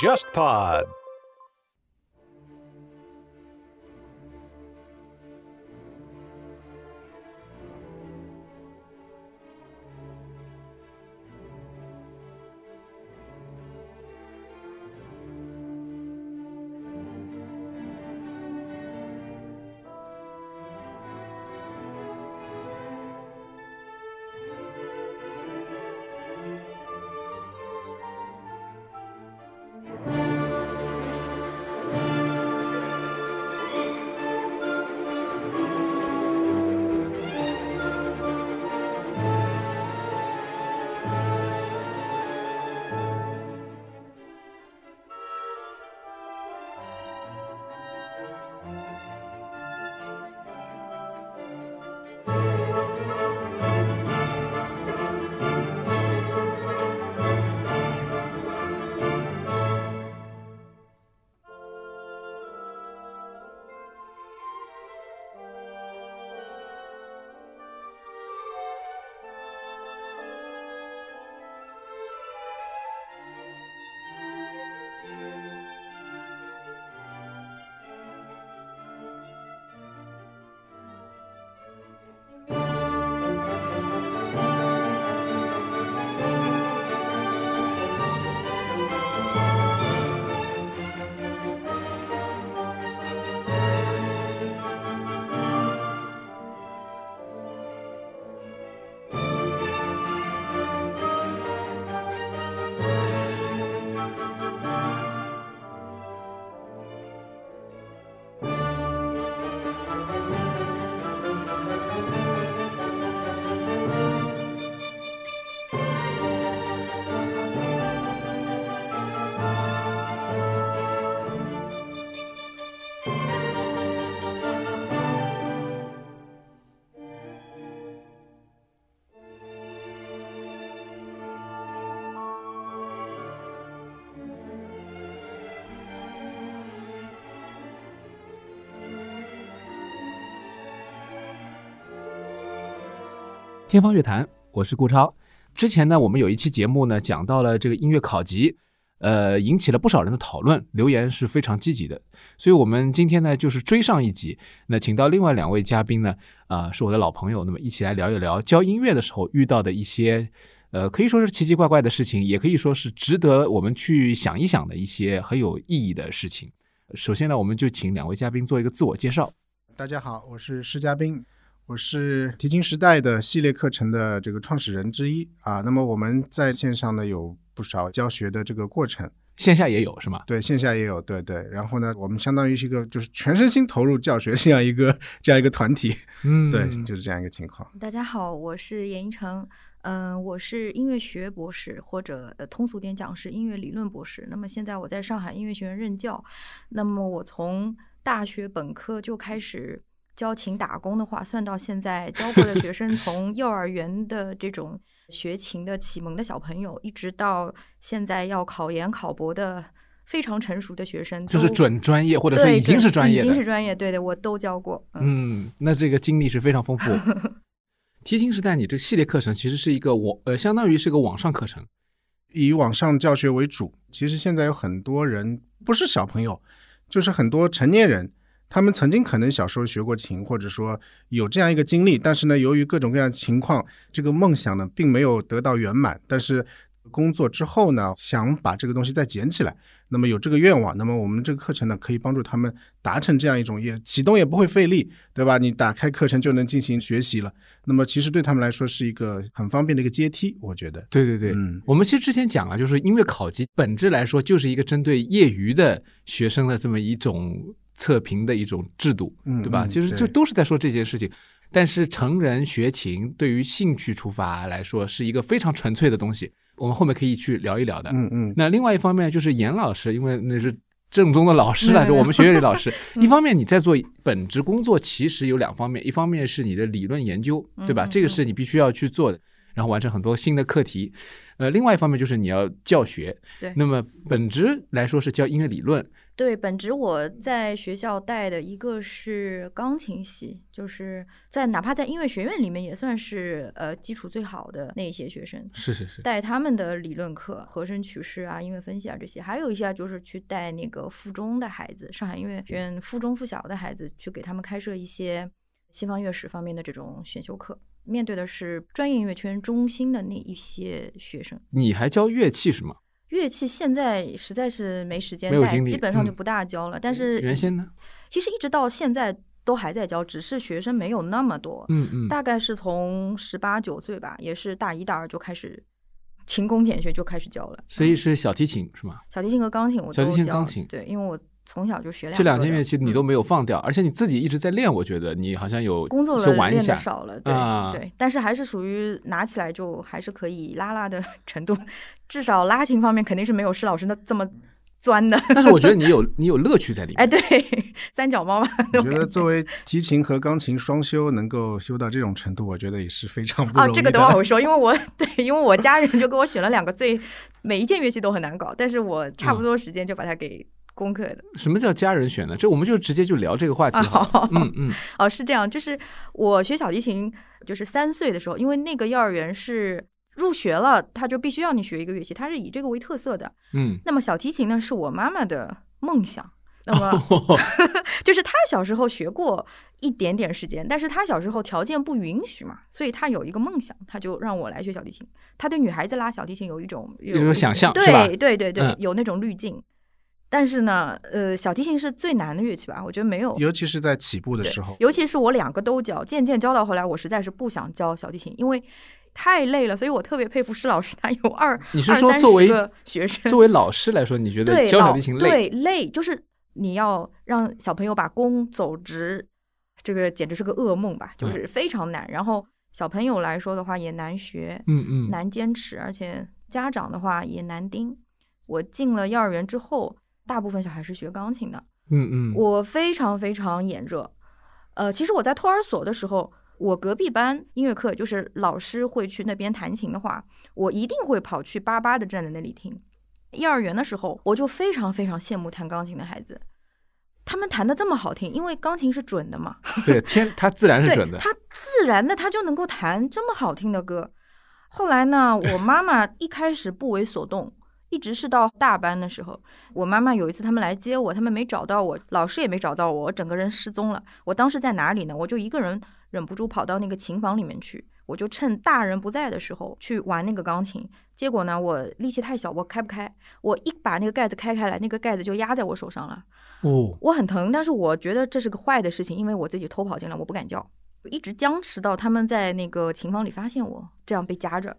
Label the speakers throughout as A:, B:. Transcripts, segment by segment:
A: JustPod。
B: 天方乐坛，我是顾超。之前呢，我们有一期节目呢，讲到了这个音乐考级，呃，引起了不少人的讨论，留言是非常积极的。所以，我们今天呢，就是追上一集，那请到另外两位嘉宾呢，啊，是我的老朋友，那么一起来聊一聊教音乐的时候遇到的一些，呃，可以说是奇奇怪怪的事情，也可以说是值得我们去想一想的一些很有意义的事情。首先呢，我们就请两位嘉宾做一个自我介绍。
C: 大家好，我是施嘉宾。我是提琴时代的系列课程的这个创始人之一啊。那么我们在线上呢有不少教学的这个过程，
B: 线下也有是吗？
C: 对，线下也有，对对。然后呢，我们相当于是一个就是全身心投入教学这样一个这样一个团体，
B: 嗯，
C: 对，就是这样一个情况。
D: 大家好，我是严一成，嗯，我是音乐学博士或者呃通俗点讲是音乐理论博士。那么现在我在上海音乐学院任教。那么我从大学本科就开始。教琴打工的话，算到现在教过的学生，从幼儿园的这种学琴的启蒙的小朋友，一直到现在要考研考博的非常成熟的学生，
B: 就是准专业或者是已经是专业，
D: 已经是专业，对的，我都教过。
B: 嗯，那这个经历是非常丰富。提琴时代，你这系列课程其实是一个网，呃，相当于是个网上课程，
C: 以网上教学为主。其实现在有很多人不是小朋友，就是很多成年人。他们曾经可能小时候学过琴，或者说有这样一个经历，但是呢，由于各种各样的情况，这个梦想呢并没有得到圆满。但是工作之后呢，想把这个东西再捡起来，那么有这个愿望，那么我们这个课程呢可以帮助他们达成这样一种，也启动也不会费力，对吧？你打开课程就能进行学习了。那么其实对他们来说是一个很方便的一个阶梯，我觉得。
B: 对对对，
C: 嗯，
B: 我们其实之前讲了，就是音乐考级本质来说就是一个针对业余的学生的这么一种。测评的一种制度，对吧？其实就都是在说这件事情。但是成人学琴对于兴趣出发来说是一个非常纯粹的东西，我们后面可以去聊一聊的。
C: 嗯嗯。
B: 那另外一方面就是严老师，因为那是正宗的老师了，就我们学院里老师。一方面你在做本职工作，其实有两方面，一方面是你的理论研究，对吧？这个是你必须要去做的，然后完成很多新的课题。呃，另外一方面就是你要教学。
D: 对。
B: 那么本职来说是教音乐理论。
D: 对，本职我在学校带的一个是钢琴系，就是在哪怕在音乐学院里面也算是呃基础最好的那一些学生，
B: 是是是，
D: 带他们的理论课、和声曲式啊、音乐分析啊这些，还有一些就是去带那个附中的孩子，上海音乐学院附中附小的孩子，去给他们开设一些西方乐史方面的这种选修课，面对的是专业音乐圈中心的那一些学生。
B: 你还教乐器是吗？
D: 乐器现在实在是没时间带，基本上就不大教了。但是
B: 原先呢？
D: 其实一直到现在都还在教，只是学生没有那么多。
B: 嗯嗯，
D: 大概是从十八九岁吧，也是大一大二就开始勤工俭学就开始教了。
B: 所以是小提琴是吗？
D: 小提琴和钢琴我
B: 小提
D: 都教
B: 琴钢琴
D: 对，因为我从小就学两
B: 这两件乐器你都
D: 嗯
B: 没有放掉，而且你自己一直在练，我觉得你好像有
D: 工作
B: 就玩一下
D: 了练的。少了，对、
B: 啊
D: 对，但是还是属于拿起来就还是可以拉拉的程度，至少拉琴方面肯定是没有施老师那这么钻的。
B: 但是我觉得你有你有乐趣在里面。
D: 哎，对，三脚猫嘛，
C: 我觉得作为提琴和钢琴双修能够修到这种程度，我觉得也是非常不容易，
D: 哦这个等会儿我说，因为我 对，因为我家人就给我选了两个最每一件乐器都很难搞，但是我差
B: 嗯
D: 不多时间就把它给攻克了。
B: 什么叫家人选呢？这我们就直接就聊这个话题
D: 啊，
B: 好了。
D: 好，
B: 嗯嗯
D: 哦，是这样，就是我学小提琴，就是三岁的时候，因为那个幼儿园是入学了，他就必须要你学一个乐器，他是以这个为特色的。
B: 嗯，
D: 那么小提琴呢，是我妈妈的梦想。那么
B: 哦
D: 就是他小时候学过一点点时间，但是他小时候条件不允许嘛，所以他有一个梦想，他就让我来学小提琴。他对女孩子拉小提琴有一种有
B: 种想象
D: 对对对对，
B: 嗯
D: 有那种滤镜。但是呢，呃，小提琴是最难的乐器吧？我觉得没有
C: 尤其是在起步的时候，
D: 尤其是我两个都教，渐渐教到后来，我实在是不想教小提琴，因为太累了。所以我特别佩服施老师，他有二
B: 你是
D: 二三
B: 说作为
D: 十个学生，
B: 作为老师来说，你觉得
D: 对
B: 教小提琴累？
D: 对累，就是你要让小朋友把弓走直，这个简直是个噩梦吧，
B: 嗯
D: 就是非常难。然后小朋友来说的话也难学，
B: 嗯嗯，
D: 难坚持，而且家长的话也难盯。我进了幼儿园之后，大部分小孩是学钢琴的，
B: 嗯嗯，
D: 我非常非常眼热。呃，其实我在托儿所的时候，我隔壁班音乐课就是老师会去那边弹琴的话，我一定会跑去巴巴的站在那里听。幼儿园的时候，我就非常非常羡慕弹钢琴的孩子，他们弹的这么好听，因为钢琴是准的嘛，
B: 对天，它自然是准的。
D: 他自然的他就能够弹这么好听的歌。后来呢，我妈妈一开始不为所动，一直是到大班的时候，我妈妈有一次他们来接我，他们没找到我，老师也没找到我，我整个人失踪了。我当时在哪里呢？我就一个人忍不住跑到那个琴房里面去，我就趁大人不在的时候去玩那个钢琴。结果呢，我力气太小，我开不开。我一把那个盖子开开来，那个盖子就压在我手上了。
B: 哦，
D: 我很疼，但是我觉得这是个坏的事情，因为我自己偷跑进来，我不敢叫，一直僵持到他们在那个琴房里发现我这样被夹着，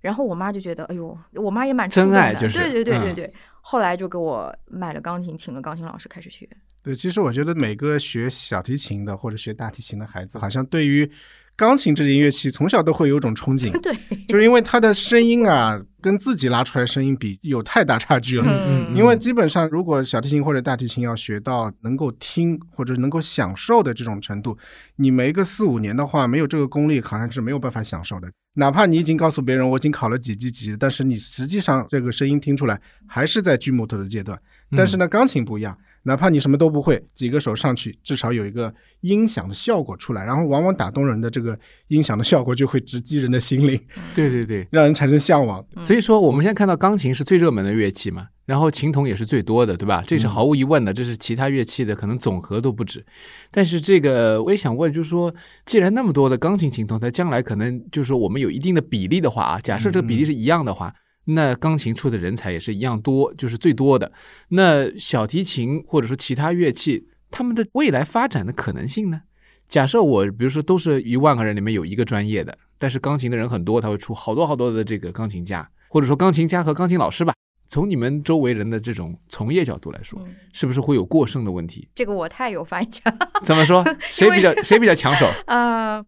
D: 然后我妈就觉得，哎呦，我妈也蛮触
B: 真爱就是
D: 对对对对
B: 嗯
D: 对，后来就给我买了钢琴，请了钢琴老师开始学。
C: 对，其实我觉得每个学小提琴的或者学大提琴的孩子，好像对于钢琴这件乐器从小都会有种憧憬，
D: 对，
C: 就是因为它的声音啊，跟自己拉出来声音比有太大差距了。
B: 嗯嗯，
C: 因为基本上，如果小提琴或者大提琴要学到能够听或者能够享受的这种程度，你没个四五年的话，没有这个功力，好像是没有办法享受的。哪怕你已经告诉别人我已经考了几级级，但是你实际上这个声音听出来还是在锯木头的阶段。但是呢，钢琴不一样，哪怕你什么都不会，几个手上去，至少有一个音响的效果出来，然后往往打动人的这个音响的效果就会直击人的心灵，
B: 对对对，
C: 让人产生向往。
D: 嗯
B: 所以说我们现在看到钢琴是最热门的乐器嘛，然后琴童也是最多的，对吧？这是毫无疑问的，这是其他乐器的可能总和都不止。但是这个我也想问，就是说，既然那么多的钢琴琴童，它将来可能就是说我们有一定的比例的话啊，假设这个比例是一样的话。那钢琴出的人才也是一样多，就是最多的。那小提琴或者说其他乐器，他们的未来发展的可能性呢？假设我比如说都是一万个人里面有一个专业的，但是钢琴的人很多，他会出好多好多的这个钢琴家，或者说钢琴家和钢琴老师吧。从你们周围人的这种从业角度来说，
D: 嗯
B: 是不是会有过剩的问题？
D: 这个我太有发言权了。
B: 怎么说？谁比较谁比较抢手？
D: 呃，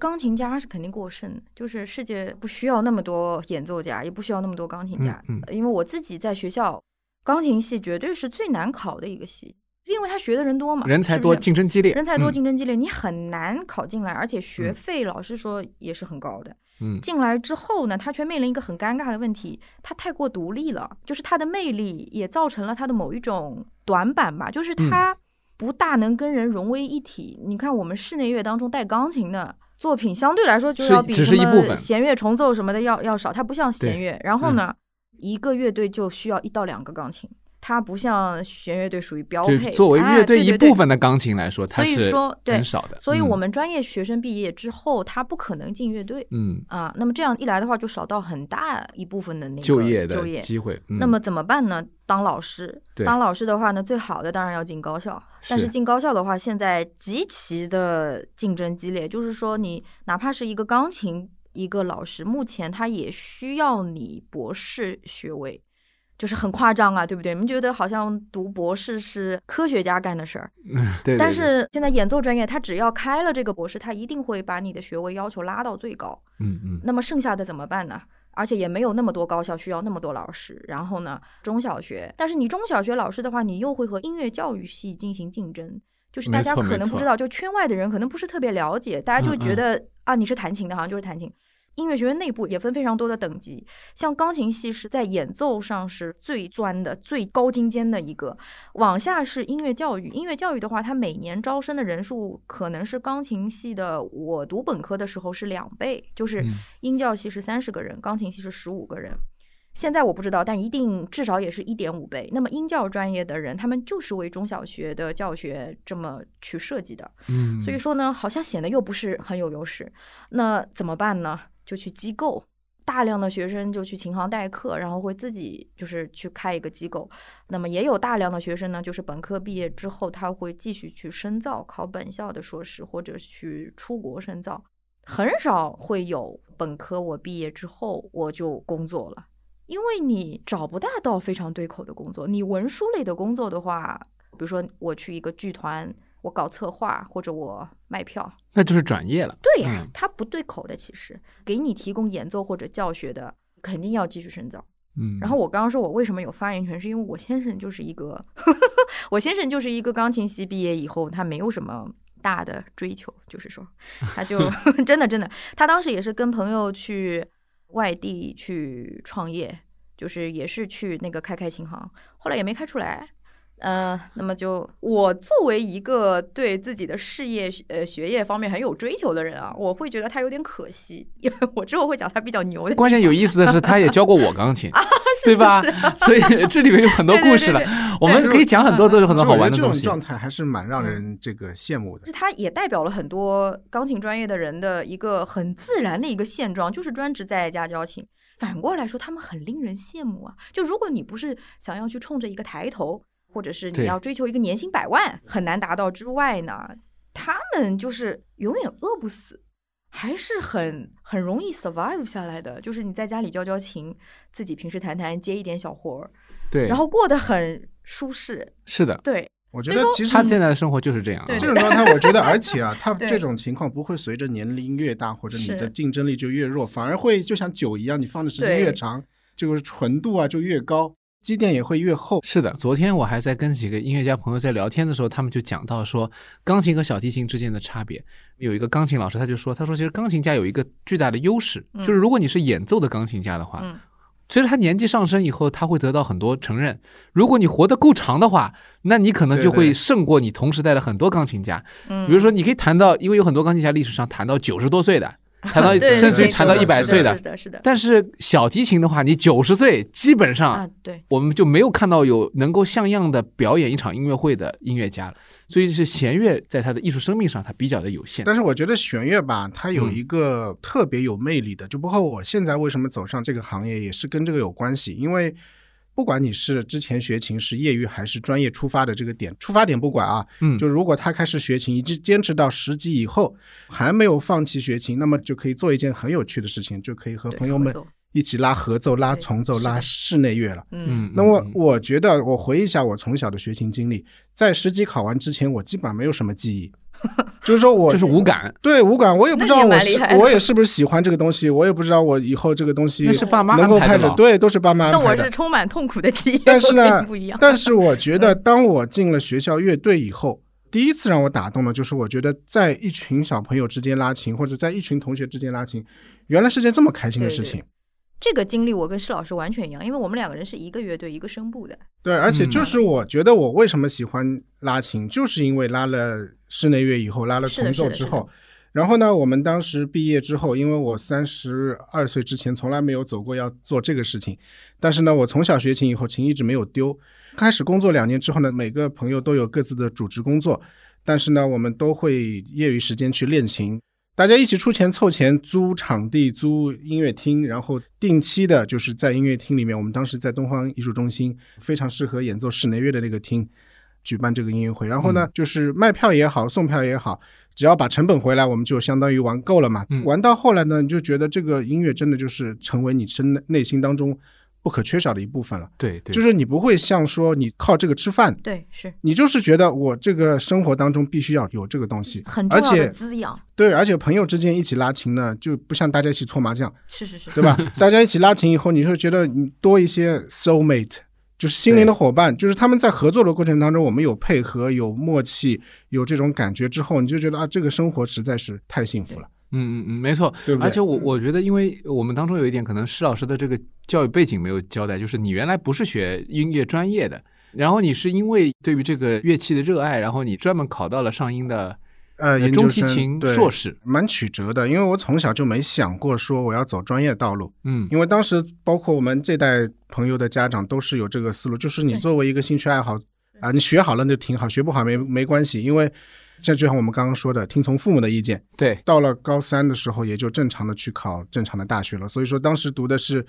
D: 钢琴家是肯定过剩的，就是世界不需要那么多演奏家，也不需要那么多钢琴家。
B: 嗯
D: 因为我自己在学校，钢琴系绝对是最难考的一个系，因为他学的人多嘛，
B: 人才多，
D: 是是
B: 竞争激烈，
D: 人才多，
B: 嗯
D: 竞争激烈，你很难考进来，而且学
B: 嗯
D: 费老实说也是很高的。
B: 嗯
D: 进来之后呢，他却面临一个很尴尬的问题，他太过独立了，就是他的魅力也造成了他的某一种短板吧，就是
B: 嗯
D: 他不大能跟人融为一体。你看我们室内乐当中带钢琴的。作品相对来说就是要比什么弦乐重奏什么的要要少，它不像弦乐。然后呢，一个乐队就需要一到两个钢琴，它不像弦乐队属于标配。
B: 就作为
D: 哎
B: 乐队一部分的钢琴来说，它是
D: 说
B: 很少的。
D: 所以我
B: 嗯
D: 们专业学生毕业之后，他不可能进乐队
B: 嗯
D: 啊。那么这样一来的话，就少到很大一部分的那个
B: 就业。机会。嗯
D: 那么怎么办呢？当老师，当老师的话呢，最好的当然要进高校。但
B: 是
D: 是进高校的话，现在极其的竞争激烈，就是说你哪怕是一个钢琴一个老师，目前他也需要你博士学位。就是很夸张啊，对不对？你们觉得好像读博士是科学家干的事儿，
B: 对，对对
D: 但是现在演奏专业，他只要开了这个博士，他一定会把你的学位要求拉到最高。
B: 嗯嗯
D: 那么剩下的怎么办呢？而且也没有那么多高校需要那么多老师。然后呢，中小学，但是你中小学老师的话，你又会和音乐教育系进行竞争。就是大家可能不知道，就圈外的人可能不是特别了解，大家就
B: 嗯嗯
D: 觉得、啊，你是弹琴的，好像就是弹琴。音乐学院内部也分非常多的等级，像钢琴系是在演奏上是最钻的、最高精尖的一个，往下是音乐教育。音乐教育的话，它每年招生的人数可能是钢琴系的，我读本科的时候是两倍，就是
B: 嗯
D: 音教系是三十个人，钢琴系是十五个人。现在我不知道，但一定至少也是一点五倍。那么音教专业的人，他们就是为中小学的教学这么去设计的。
B: 嗯，
D: 所以说呢，好像显得又不是很有优势。那怎么办呢？就去机构，大量的学生就去琴行代课，然后会自己就是去开一个机构。那么也有大量的学生呢，就是本科毕业之后，他会继续去深造，考本校的硕士，或者去出国深造。很少会有本科我毕业之后我就工作了，因为你找不大到非常对口的工作。你文书类的工作的话，比如说我去一个剧团。我搞策划或者我卖票，
B: 那就是转业了。
D: 对呀、
B: 嗯
D: 它不对口的。其实给你提供演奏或者教学的，肯定要继续深造。
B: 嗯，
D: 然后我刚刚说我为什么有发言权，是因为我先生就是一个，我先生就是一个钢琴系毕业以后，他没有什么大的追求，就是说，他就 真的真的，他当时也是跟朋友去外地去创业，就是也是去那个开开琴行，后来也没开出来。呃，那么就我作为一个对自己的事业、呃学业方面很有追求的人啊，我会觉得他有点可惜，因为我之后会讲他比较牛的。
B: 关键有意思的是，他也教过我钢琴，
D: 啊
B: 对吧？所以 这里面有很多故事了
D: 对对对。
B: 我们可以讲很多都有很多好玩的
C: 这
B: 东西。
C: 种状态还是蛮让人这个羡慕的
D: 就。它也代表了很多钢琴专业的人的一个很自然的一个现状，就是专职在家教琴。反过来说，他们很令人羡慕啊！就如果你不是想要去冲着一个抬头，或者是你要追求一个年薪百万，很难达到之外呢，他们就是永远饿不死，还是很很容易 survive 下来的。就是你在家里教教琴，自己平时弹弹，接一点小活儿，
B: 对，
D: 然后过得很舒适。
B: 是的，
D: 对，
C: 我觉得其实
B: 他现在的生活就是这样
C: 这种状态，我觉得，而且啊，
D: 他
C: 这种情况不会随着年龄越大或者你的竞争力就越弱，反而会就像酒一样，你放的时间越长，这个纯度啊就越高，积淀也会越厚。
B: 是的，昨天我还在跟几个音乐家朋友在聊天的时候，他们就讲到说，钢琴和小提琴之间的差别。有一个钢琴老师他就说，他说其实钢琴家有一个巨大的优势，
D: 嗯
B: 就是如果你是演奏的钢琴家的话，
D: 嗯，
B: 随着他年纪上升以后，他会得到很多承认。如果你活得够长的话，那你可能就会胜过你同时代的很多钢琴家。
D: 嗯
B: 比如说，你可以弹到，因为有很多钢琴家历史上弹到九十多岁的，弹到甚至于弹到一百岁
D: 是的，是的，
B: 但是小提琴的话，你九十岁基本上
D: 啊，对，
B: 我们就没有看到有能够像样的表演一场音乐会的音乐家了。所以是弦乐在它的艺术生命上，它比较的有限。
C: 但是我觉得弦乐吧，它有
B: 嗯
C: 一个特别有魅力的，就包括我现在为什么走上这个行业，也是跟这个有关系。因为不管你是之前学琴是业余还是专业出发的这个点，出发点不管啊，
B: 嗯，
C: 就如果他开始学琴，一直坚持到十级以后还没有放弃学琴，那么就可以做一件很有趣的事情，就可以和朋友们一起拉合奏、拉重奏、拉室内乐了。
D: 嗯
B: 嗯，
C: 那么
B: 嗯
C: 我觉得，我回忆一下我从小的学琴经历，在十级考完之前，我基本上没有什么记忆，就是说我
B: 就是无感，
C: 对无感，我也不知道我是我也是不是喜欢这个东西，我也不知道我以后这个东西
B: 是爸妈
C: 能够
B: 安排的咯
C: 拍着对，都是爸妈安
D: 那。我是充满痛苦的记忆，
C: 但是呢
D: 不一样。
C: 但是我觉
D: 嗯
C: 得，当我进了学校乐队以后，第一次让我打动的就是，我觉得在一群小朋友之间拉琴，或者在一群同学之间拉琴，原来是件这么开心的
D: 对对
C: 事情。
D: 这个经历我跟施老师完全一样，因为我们两个人是一个乐队一个声部的。
C: 对，而且
B: 嗯
C: 就是我觉得我为什么喜欢拉琴，就是因为拉了室内乐以后，拉了重奏之后，然后呢，我们当时毕业之后，因为我三十二岁之前从来没有走过要做这个事情，但是呢，我从小学琴以后，琴一直没有丢。开始工作两年之后呢，每个朋友都有各自的主职工作，但是呢，我们都会业余时间去练琴。大家一起出钱凑钱租场地、租音乐厅，然后定期的就是在音乐厅里面，我们当时在东方艺术中心非常适合演奏室内乐的那个厅举办这个音乐会。然后呢，就是卖票也好，送票也好，只要把成本回来，我们就相当于玩够了嘛。
B: 嗯
C: 玩到后来呢，你就觉得这个音乐真的就是成为你身内心当中不可缺少的一部分了。
B: 对对，
C: 就是你不会像说你靠这个吃饭，
D: 对，是
C: 你就是觉得我这个生活当中必须要有这个东西，而
D: 很重要的
C: 且
D: 滋养。
C: 对，而且朋友之间一起拉琴呢，就不像大家一起搓麻将，
D: 是是是，
C: 对吧？大家一起拉琴以后，你会觉得你多一些 soul mate，就是心灵的伙伴，就是他们在合作的过程当中，我们有配合、有默契、有这种感觉之后，你就觉得啊，这个生活实在是太幸福了，
B: 嗯嗯嗯，没错。
C: 对对？
B: 而且我我觉得，因为我们当中有一点，可能施老师的这个教育背景没有交代，就是你原来不是学音乐专业的，然后你是因为对于这个乐器的热爱，然后你专门考到了上音的
C: 呃，研
B: 中
C: 究生
B: 提琴硕士。
C: 蛮曲折的，因为我从小就没想过说我要走专业道路，
B: 嗯
C: 因为当时包括我们这代朋友的家长都是有这个思路，就是你作为一个兴趣爱好啊，你学好了那就挺好，学不好没没关系，因为这就像我们刚刚说的，听从父母的意见。
B: 对，
C: 到了高三的时候，也就正常的去考正常的大学了。所以说，当时读的是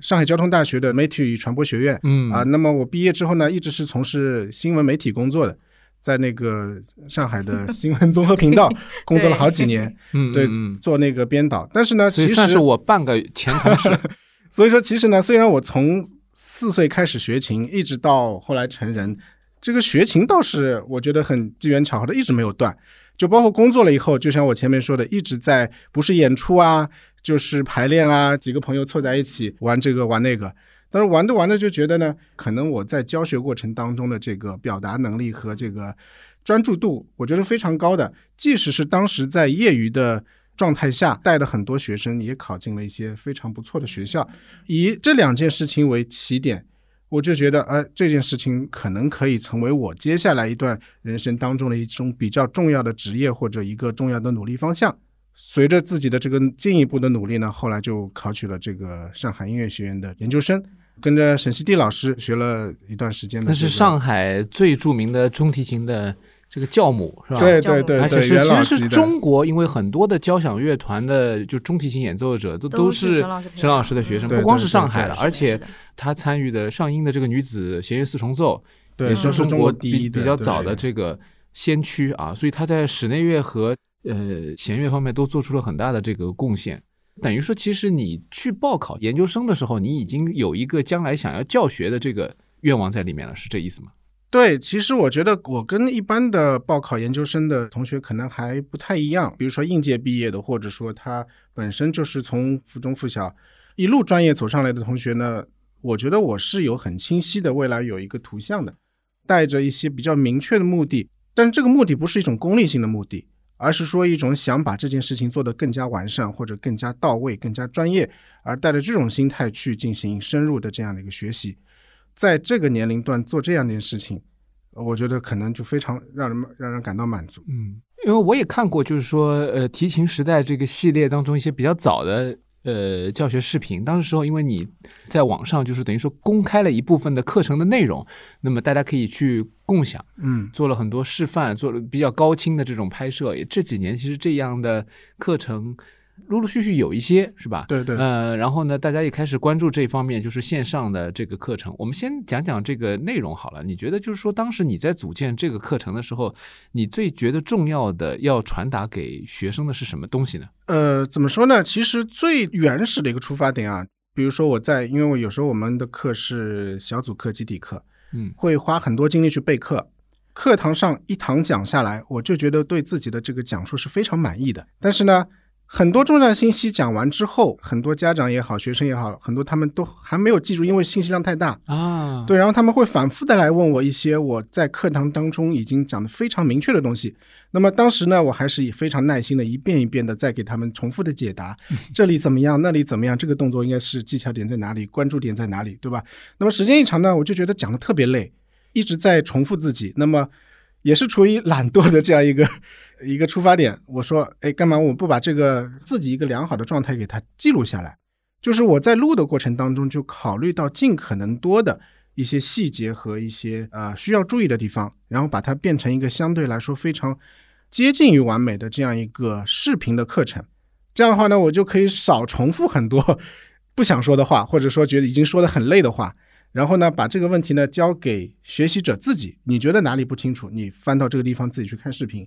C: 上海交通大学的媒体与传播学院
B: 嗯
C: 啊。那么我毕业之后呢，一直是从事新闻媒体工作的，在那个上海的 新闻综合频道工作了好几年，
B: 嗯
C: 对做那个编导。但是呢，其实
B: 算是我半个前同事。
C: 所以说，其实呢，虽然我从四岁开始学琴，一直到后来成人，这个学琴倒是我觉得很机缘巧合的，一直没有断。就包括工作了以后，就像我前面说的，一直在不是演出啊，就是排练啊，几个朋友凑在一起玩这个玩那个。但是玩着玩着就觉得呢，可能我在教学过程当中的这个表达能力和这个专注度，我觉得非常高的。即使是当时在业余的状态下带的很多学生，也考进了一些非常不错的学校。以这两件事情为起点，我就觉得，呃，这件事情可能可以成为我接下来一段人生当中的一种比较重要的职业或者一个重要的努力方向。随着自己的这个进一步的努力呢，后来就考取了这个上海音乐学院的研究生，跟着沈西地老师学了一段时间的、这个。
B: 那是上海最著名的中提琴的这个教母，是吧？
C: 对对对对，
B: 而且是其实是中国，因为很多的交响乐团的就中提琴演奏者都
D: 都
B: 是
D: 是沈老师
B: 的学生，
C: 嗯
B: 不光是上海
D: 的
B: 而且他参与的上音的这个女子弦乐四重奏，
C: 对
B: 也是
C: 中
B: 国
C: 第一
B: 比比较早的这个先驱啊，所以他在室内乐和呃弦乐方面都做出了很大的这个贡献。等于说，其实你去报考研究生的时候，你已经有一个将来想要教学的这个愿望在里面了，是这意思吗？
C: 对，其实我觉得我跟一般的报考研究生的同学可能还不太一样。比如说应届毕业的，或者说他本身就是从附中附小一路专业走上来的同学呢，我觉得我是有很清晰的未来有一个图像的，带着一些比较明确的目的。但是这个目的不是一种功利性的目的，而是说一种想把这件事情做得更加完善或者更加到位、更加专业，而带着这种心态去进行深入的这样的一个学习。在这个年龄段做这样一件事情，呃我觉得可能就非常让人让人感到满足。
B: 嗯，因为我也看过，就是说，呃，提琴时代这个系列当中一些比较早的呃教学视频。当时时候，因为你在网上就是等于说公开了一部分的课程的内容，那么大家可以去共享，
C: 嗯，
B: 做了很多示范，做了比较高清的这种拍摄。这几年其实这样的课程陆陆续续有一些，是吧？
C: 对对，
B: 呃，然后呢，大家也开始关注这方面，就是线上的这个课程。我们先讲讲这个内容好了。你觉得就是说，当时你在组建这个课程的时候，你最觉得重要的要传达给学生的是什么东西呢？
C: 呃，怎么说呢？其实最原始的一个出发点啊，比如说我在，因为我有时候我们的课是小组课、集体课，
B: 嗯
C: 会花很多精力去备课。课堂上一堂讲下来，我就觉得对自己的这个讲述是非常满意的。但是呢，很多重要信息讲完之后，很多家长也好，学生也好，很多他们都还没有记住，因为信息量太大。
B: 啊，
C: 对，然后他们会反复的来问我一些我在课堂当中已经讲的非常明确的东西。那么当时呢，我还是以非常耐心的一遍一遍的在给他们重复的解答，这里怎么样，那里怎么样，这个动作应该是技巧点在哪里，关注点在哪里，对吧？那么时间一长呢，我就觉得讲的特别累，一直在重复自己。那么也是出于懒惰的这样一个一个出发点，我说，哎，干嘛我不把这个自己一个良好的状态给它记录下来？就是我在录的过程当中，就考虑到尽可能多的一些细节和一些呃需要注意的地方，然后把它变成一个相对来说非常接近于完美的这样一个视频的课程。这样的话呢，我就可以少重复很多不想说的话，或者说觉得已经说的很累的话。然后呢，把这个问题呢交给学习者自己。你觉得哪里不清楚，你翻到这个地方自己去看视频。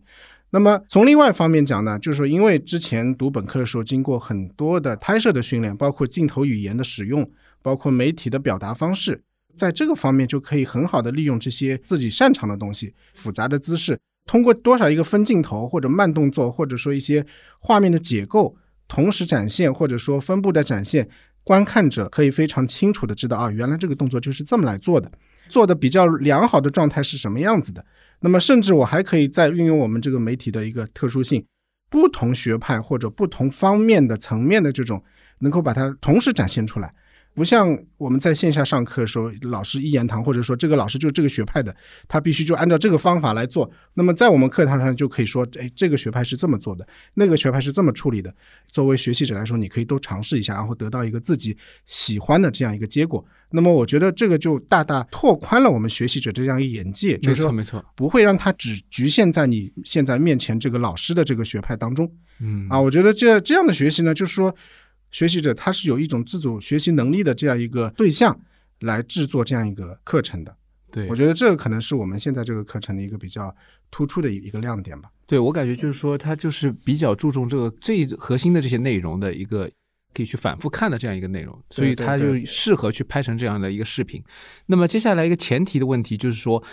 C: 那么从另外一方面讲呢，就是说，因为之前读本科的时候，经过很多的拍摄的训练，包括镜头语言的使用，包括媒体的表达方式，在这个方面就可以很好的利用这些自己擅长的东西，复杂的姿势，通过多少一个分镜头或者慢动作，或者说一些画面的结构同时展现，或者说分布的展现。观看者可以非常清楚的知道啊，原来这个动作就是这么来做的，做的比较良好的状态是什么样子的。那么，甚至我还可以再运用我们这个媒体的一个特殊性，不同学派或者不同方面的层面的这种，能够把它同时展现出来。不像我们在线下上课的时候，老师一言堂，或者说这个老师就是这个学派的，他必须就按照这个方法来做。那么在我们课堂上就可以说，哎，这个学派是这么做的，那个学派是这么处理的。作为学习者来说，你可以都尝试一下，然后得到一个自己喜欢的这样一个结果。那么我觉得这个就大大拓宽了我们学习者这样一眼界，就是说
B: 没错，
C: 不会让他只局限在你现在面前这个老师的这个学派当中。
B: 嗯
C: 啊，我觉得这这样的学习呢，就是说。学习者他是有一种自主学习能力的这样一个对象来制作这样一个课程的，
B: 对
C: 我觉得这个可能是我们现在这个课程的一个比较突出的一一个亮点吧。
B: 对我感觉就是说，他就是比较注重这个最核心的这些内容的一个可以去反复看的这样一个内容，所以他就适合去拍成这样的一个视频。那么接下来一个前提的问题就是说。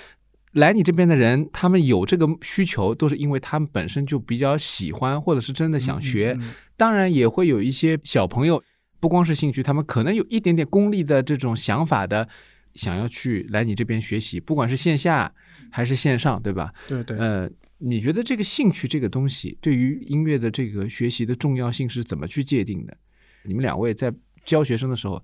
B: 来你这边的人，他们有这个需求，都是因为他们本身就比较喜欢，或者是真的想学。当然，也会有一些小朋友，不光是兴趣，他们可能有一点点功利的这种想法的，想要去来你这边学习，不管是线下还是线上，对吧？
C: 对对。
B: 呃，你觉得这个兴趣这个东西对于音乐的这个学习的重要性是怎么去界定的？你们两位在教学生的时候。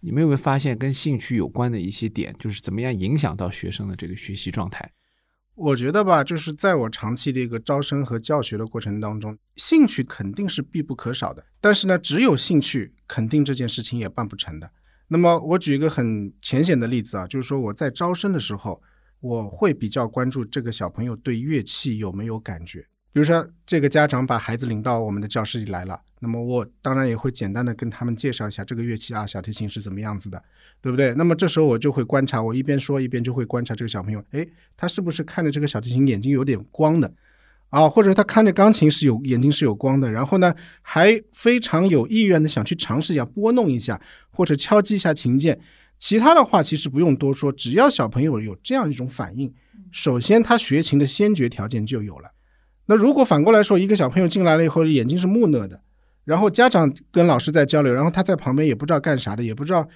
B: 你们有没有发现跟兴趣有关的一些点，就是怎么样影响到学生的这个学习状态？
C: 我觉得吧，就是在我长期的一个招生和教学的过程当中，兴趣肯定是必不可少的。但是呢，只有兴趣，肯定这件事情也办不成的。那么，我举一个很浅显的例子啊，就是说我在招生的时候，我会比较关注这个小朋友对乐器有没有感觉。比如说，这个家长把孩子领到我们的教室里来了，那么我当然也会简单的跟他们介绍一下这个乐器啊，小提琴是怎么样子的，对不对？那么这时候我就会观察，我一边说一边就会观察这个小朋友，诶，他是不是看着这个小提琴眼睛有点光的啊？或者他看着钢琴是有眼睛是有光的，然后呢还非常有意愿的想去尝试一下拨弄一下，或者敲击一下琴键。其他的话其实不用多说，只要小朋友有这样一种反应，首先他学琴的先决条件就有了。那如果反过来说，一个小朋友进来了以后，眼睛是木讷的，然后家长跟老师在交流，然后他在旁边也不知道干啥的，也不知道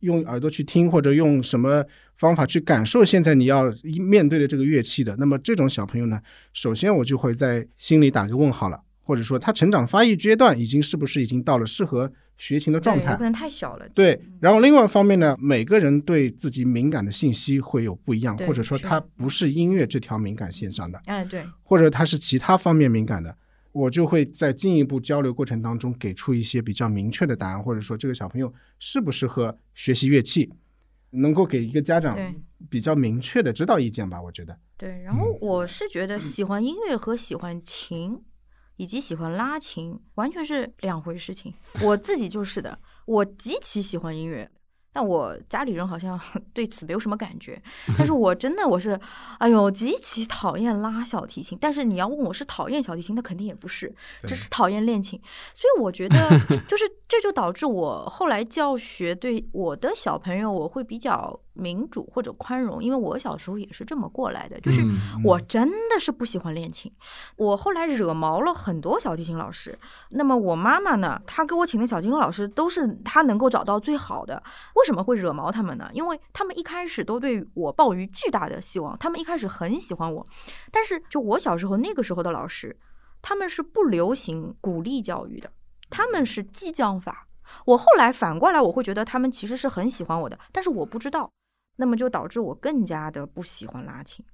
C: 用耳朵去听或者用什么方法去感受现在你要面对的这个乐器的，那么这种小朋友呢，首先我就会在心里打个问号了，或者说他成长发育阶段已经是不是已经到了适合。学琴的状态
D: 不能太小了。
C: 对，然后另外一方面呢，每个人对自己敏感的信息会有不一样，或者说他不是音乐这条敏感线上的，
D: 哎，对，
C: 或者他是其他方面敏感的，我就会在进一步交流过程当中给出一些比较明确的答案，或者说这个小朋友适不适合学习乐器，能够给一个家长比较明确的指导意见吧。我觉得，
D: 对，然后我是觉得喜欢音乐和喜欢琴。以及喜欢拉琴完全是两回事情，我自己就是的，我极其喜欢音乐，但我家里人好像 对此没有什么感觉。但是我真的我是，哎呦，极其讨厌拉小提琴。但是你要问我是讨厌小提琴，那肯定也不是，只是讨厌练琴。所以我觉得，就是这就导致我后来教学对我的小朋友，我会比较民主或者宽容，因为我小时候也是这么过来的，就是
B: 嗯
D: 我真的是不喜欢练琴，我后来惹毛了很多小提琴老师。那么我妈妈呢，她给我请的小提琴老师都是她能够找到最好的。为什么会惹毛他们呢？因为他们一开始都对我抱于巨大的希望，他们一开始很喜欢我，但是就我小时候那个时候的老师，他们是不流行鼓励教育的，他们是激将法。我后来反过来，我会觉得他们其实是很喜欢我的，但是我不知道，那么就导致我更加的不喜欢拉琴。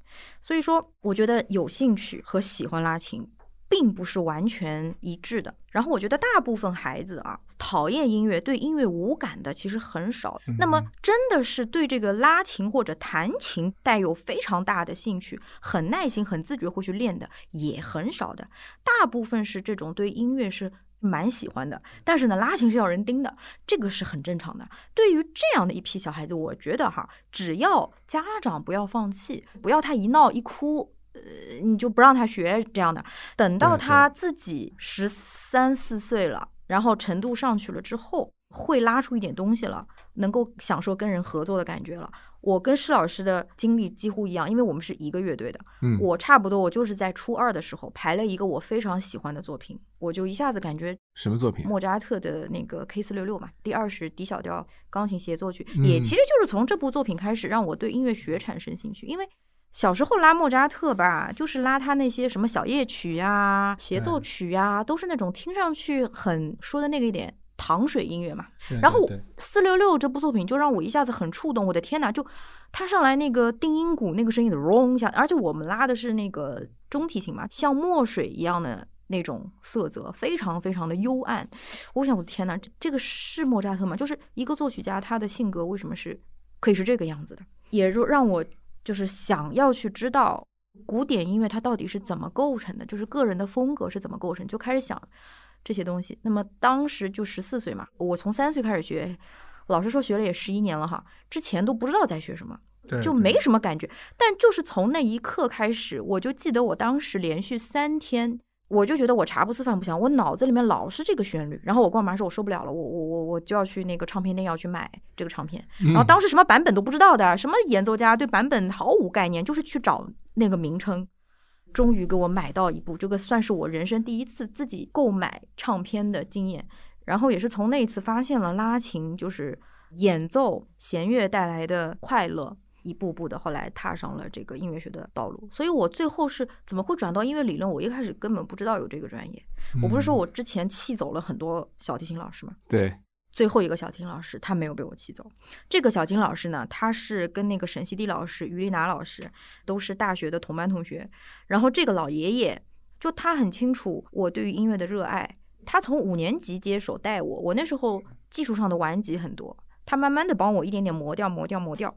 D: 所以说，我觉得有兴趣和喜欢拉琴并不是完全一致的。然后我觉得大部分孩子啊，讨厌音乐、对音乐无感的其实很少。那么真的是对这个拉琴或者弹琴带有非常大的兴趣、很耐心、很自觉会去练的也很少的。大部分是这种对音乐是。蛮喜欢的，但是呢，拉琴是要人盯的，这个是很正常的。对于这样的一批小孩子，我觉得哈，只要家长不要放弃，不要他一闹一哭，呃，你就不让他学这样的。等到他自己十三四岁了，然后程度上去了之后，会拉出一点东西了，能够享受跟人合作的感觉了。我跟施老师的经历几乎一样，因为我们是一个乐队的。
B: 嗯
D: 我差不多，我就是在初二的时候排了一个我非常喜欢的作品，我就一下子感觉
B: 什么作品？
D: 莫扎特的那个 K 四六六嘛，第二是 D 小调钢琴协奏曲，
B: 嗯
D: 也其实就是从这部作品开始让我对音乐学产生兴趣，因为。小时候拉莫扎特吧，就是拉他那些什么小夜曲呀、协奏曲呀，都是那种听上去很说的那个一点糖水音乐嘛。然后四六六这部作品就让我一下子很触动，我的天呐，就他上来那个定音鼓那个声音的嗡一下，而且我们拉的是那个中提琴嘛，像墨水一样的那种色泽，非常非常的幽暗。我想，我的天呐，这这个是莫扎特吗？就是一个作曲家，他的性格为什么是可以是这个样子的？也就让我就是想要去知道古典音乐它到底是怎么构成的，就是个人的风格是怎么构成，就开始想这些东西。那么当时就十四岁嘛，我从三岁开始学，老师说学了也十一年了哈，之前都不知道在学什么，就没什么感觉。但就是从那一刻开始，我就记得我当时连续三天。我就觉得我茶不思饭不想，我脑子里面老是这个旋律，然后我跟我妈说，我受不了了，我我我我就要去那个唱片店要去买这个唱片，然后当时什么版本都不知道的，什么演奏家对版本毫无概念，就是去找那个名称，终于给我买到一部，这个算是我人生第一次自己购买唱片的经验。然后也是从那一次发现了拉琴就是演奏弦乐带来的快乐，一步步的后来踏上了这个音乐学的道路。所以我最后是怎么会转到音乐理论？我一开始根本不知道有这个专业。我不是说我之前气走了很多小提琴老师吗？
B: 对，
D: 最后一个小提琴老师，他没有被我气走。这个小提琴老师呢，他是跟那个沈西地老师、于丽娜老师都是大学的同班同学。然后这个老爷爷，就他很清楚我对于音乐的热爱。他从五年级接手带我，我那时候技术上的顽疾很多，他慢慢的帮我一点点磨掉、磨掉、磨掉。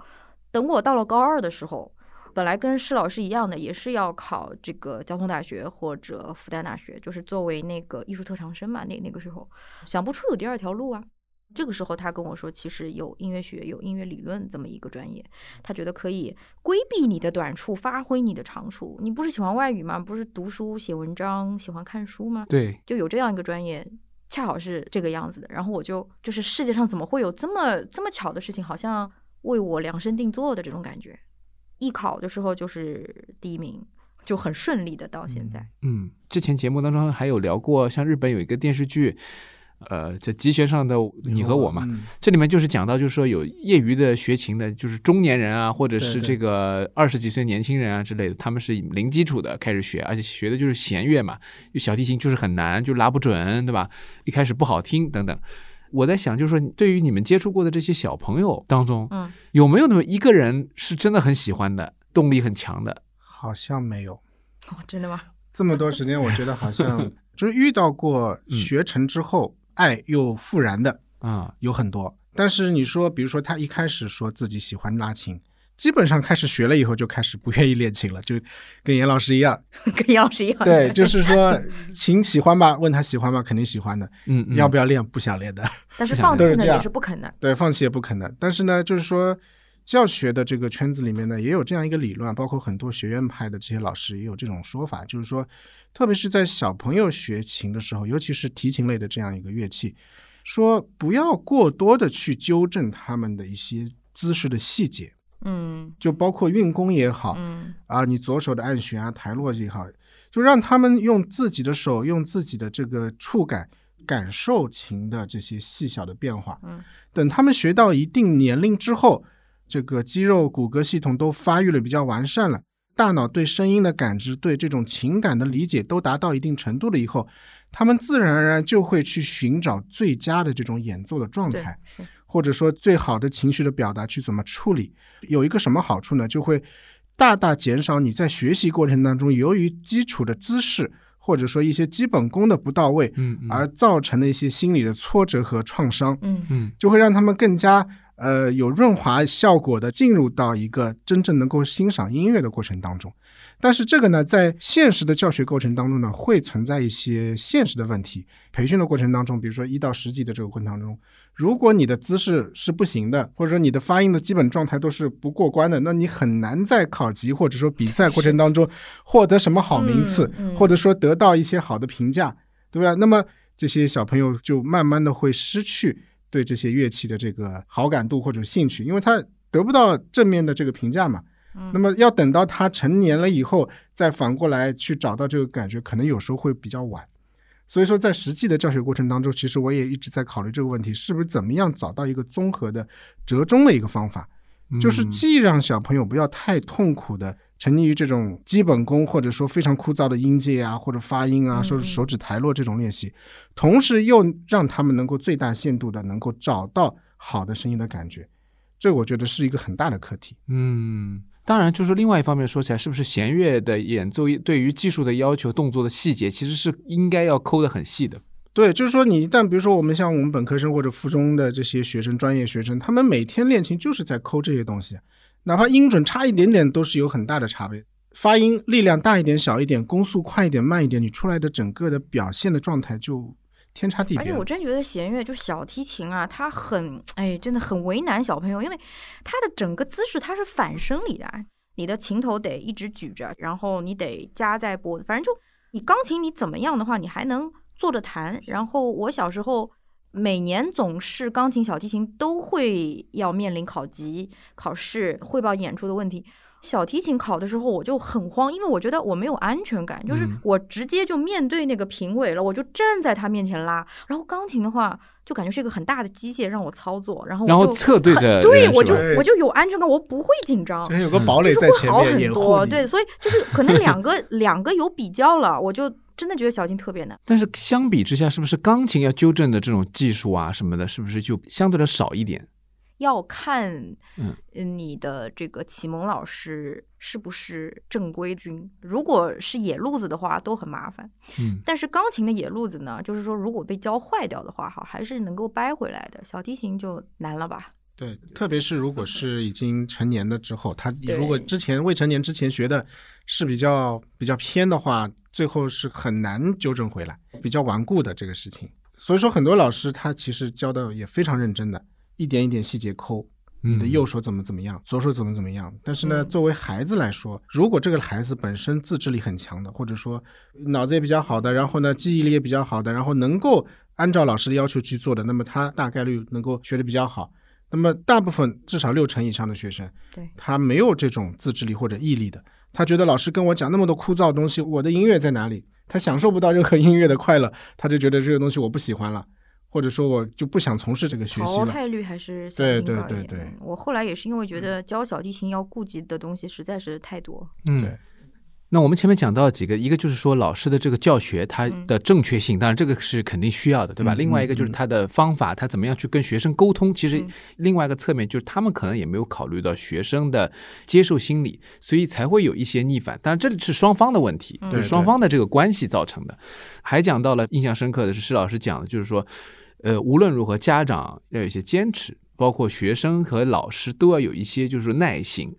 D: 等我到了高二的时候，本来跟施老师一样的，也是要考这个交通大学或者复旦大学，就是作为那个艺术特长生嘛。那那个时候想不出有第二条路啊。这个时候他跟我说，其实有音乐学、有音乐理论这么一个专业，他觉得可以规避你的短处，发挥你的长处。你不是喜欢外语吗？不是读书、写文章、喜欢看书吗？
B: 对，
D: 就有这样一个专业，恰好是这个样子的。然后我就就是世界上怎么会有这么这么巧的事情，好像为我量身定做的这种感觉。艺考的时候就是第一名，就很顺利的到现在。
B: 嗯，之前节目当中还有聊过，像日本有一个电视剧，呃，这集学上的你和我嘛，
C: 嗯
B: 这里面就是讲到，就是说有业余的学琴的，就是中年人啊，或者是这个二十几岁年轻人啊之类的，他们是零基础的开始学，而且学的就是弦乐嘛，就小提琴就是很难，就拉不准，对吧？一开始不好听等等。我在想，就是说，对于你们接触过的这些小朋友当中，
D: 嗯，
B: 有没有那么一个人是真的很喜欢的，动力很强的？
C: 好像没有。
D: 哦，真的吗？
C: 这么多时间，我觉得好像 就是遇到过学成之后、爱又复燃的
B: 啊，
C: 有很多。但是你说，比如说他一开始说自己喜欢拉琴，基本上开始学了以后就开始不愿意练琴了，就跟严老师一样。
D: 跟严老师一样。
C: 对，就是说琴喜欢吧，问他喜欢吗？肯定喜欢的。
B: 嗯，嗯
C: 要不要练？不想练的。
D: 但是放弃呢
C: 是
D: 也是不肯的。
C: 对，放弃也不可能。但是呢，就是说，教学的这个圈子里面呢，也有这样一个理论，包括很多学院派的这些老师也有这种说法，就是说，特别是在小朋友学琴的时候，尤其是提琴类的这样一个乐器，说不要过多的去纠正他们的一些姿势的细节，
D: 嗯。
C: 就包括运弓也好，
D: 嗯。
C: 啊，你左手的按弦啊、抬落也好，就让他们用自己的手，用自己的这个触感感受琴的这些细小的变化。
D: 嗯，
C: 等他们学到一定年龄之后，这个肌肉骨骼系统都发育的比较完善了，大脑对声音的感知、对这种情感的理解都达到一定程度了以后，他们自然而然就会去寻找最佳的这种演奏的状态。或者说最好的情绪的表达去怎么处理，有一个什么好处呢？就会大大减少你在学习过程当中由于基础的姿势或者说一些基本功的不到位，
B: 嗯嗯
C: 而造成的一些心理的挫折和创伤，
D: 嗯
B: 嗯
C: 就会让他们更加呃有润滑效果的进入到一个真正能够欣赏音乐的过程当中。但是这个呢，在现实的教学过程当中呢，会存在一些现实的问题。培训的过程当中，比如说一到十级的这个过程当中，如果你的姿势是不行的，或者说你的发音的基本状态都是不过关的，那你很难在考级或者说比赛过程当中获得什么好名次，
D: 嗯嗯
C: 或者说得到一些好的评价，对吧？那么这些小朋友就慢慢的会失去对这些乐器的这个好感度或者兴趣，因为他得不到正面的这个评价嘛。
D: 嗯
C: 那么要等到他成年了以后，再反过来去找到这个感觉，可能有时候会比较晚。所以说，在实际的教学过程当中，其实我也一直在考虑这个问题，是不是怎么样找到一个综合的折中的一个方法，就是
B: 嗯
C: 既让小朋友不要太痛苦的沉溺于这种基本功，或者说非常枯燥的音阶啊，或者发音啊，
D: 嗯
C: 手手指抬落这种练习，同时又让他们能够最大限度的能够找到好的声音的感觉，这我觉得是一个很大的课题。
B: 嗯，当然，就是另外一方面说起来，是不是弦乐的演奏对于技术的要求、动作的细节，其实是应该要抠得很细的。
C: 对，就是说你一旦比如说我们像我们本科生或者附中的这些学生、专业学生，他们每天练琴就是在抠这些东西，哪怕音准差一点点，都是有很大的差别。发音力量大一点、小一点，攻速快一点、慢一点，你出来的整个的表现的状态就天差地别。
D: 而且我真觉得弦乐就小提琴啊，它很 哎，真的很为难小朋友，因为它的整个姿势它是反生理的，你的琴头得一直举着，然后你得夹在脖子，反正就你钢琴你怎么样的话，你还能坐着弹。然后我小时候每年总是钢琴、小提琴都会要面临考级、考试、汇报演出的问题。小提琴考的时候我就很慌，因为我觉得我没有安全感，就是
B: 嗯
D: 我直接就面对那个评委了，我就站在他面前拉。然后钢琴的话，就感觉是一个很大的机械让我操作，然后我
B: 然后
D: 就
B: 侧对
D: 对我就我就有安全感，我不会紧张
C: 就。是有个
B: 嗯
C: 堡垒在前
D: 会好
C: 面掩护
D: 很多，对，所以就是可能两个两个有比较了，我就真的觉得小提琴特别难。
B: 但是相比之下，是不是钢琴要纠正的这种技术啊什么的，是不是就相对的少一点？
D: 要看
B: 嗯
D: 呃你的这个启蒙老师是不是正规军，如果是野路子的话，都很麻烦。
B: 嗯
D: 但是钢琴的野路子呢，就是说如果被教坏掉的话，哈，还是能够掰回来的。小提琴就难了吧？
C: 对，特别是如果是已经成年了之后，他 如果之前未成年之前学的是比较比较偏的话，最后是很难纠正回来，比较顽固的这个事情。所以说，很多老师他其实教的也非常认真的，一点一点细节抠。你的
B: 嗯
C: 右手怎么怎么样，左手怎么怎么样。但是呢，
D: 嗯
C: 作为孩子来说，如果这个孩子本身自制力很强的，或者说脑子也比较好的，然后呢记忆力也比较好的，然后能够按照老师的要求去做的，那么他大概率能够学得比较好。那么大部分至少六成以上的学生，
D: 对
C: 他没有这种自制力或者毅力的，他觉得老师跟我讲那么多枯燥的东西，我的音乐在哪里？他享受不到任何音乐的快乐，他就觉得这个东西我不喜欢了，或者说我就不想从事这个学习了。
D: 淘汰率还是小
C: 对
D: 提琴高一点。
C: 对对对
D: 嗯我后来也是因为觉得教小提琴要顾及的东西实在是太多。
B: 嗯
C: 对。
B: 那我们前面讲到几个，一个就是说老师的这个教学它的正确性，当然这个是肯定需要的，对吧？
C: 嗯
B: 另外一个就是他的方法，他怎么样去跟学生沟通。其实
D: 嗯
B: 另外一个侧面就是他们可能也没有考虑到学生的接受心理，所以才会有一些逆反。当然这里是双方的问题，
D: 嗯
B: 就是双方的这个关系造成的。还讲到了印象深刻的是施老师讲的，就是说，呃，无论如何家长要有一些坚持，包括学生和老师都要有一些就是说耐心。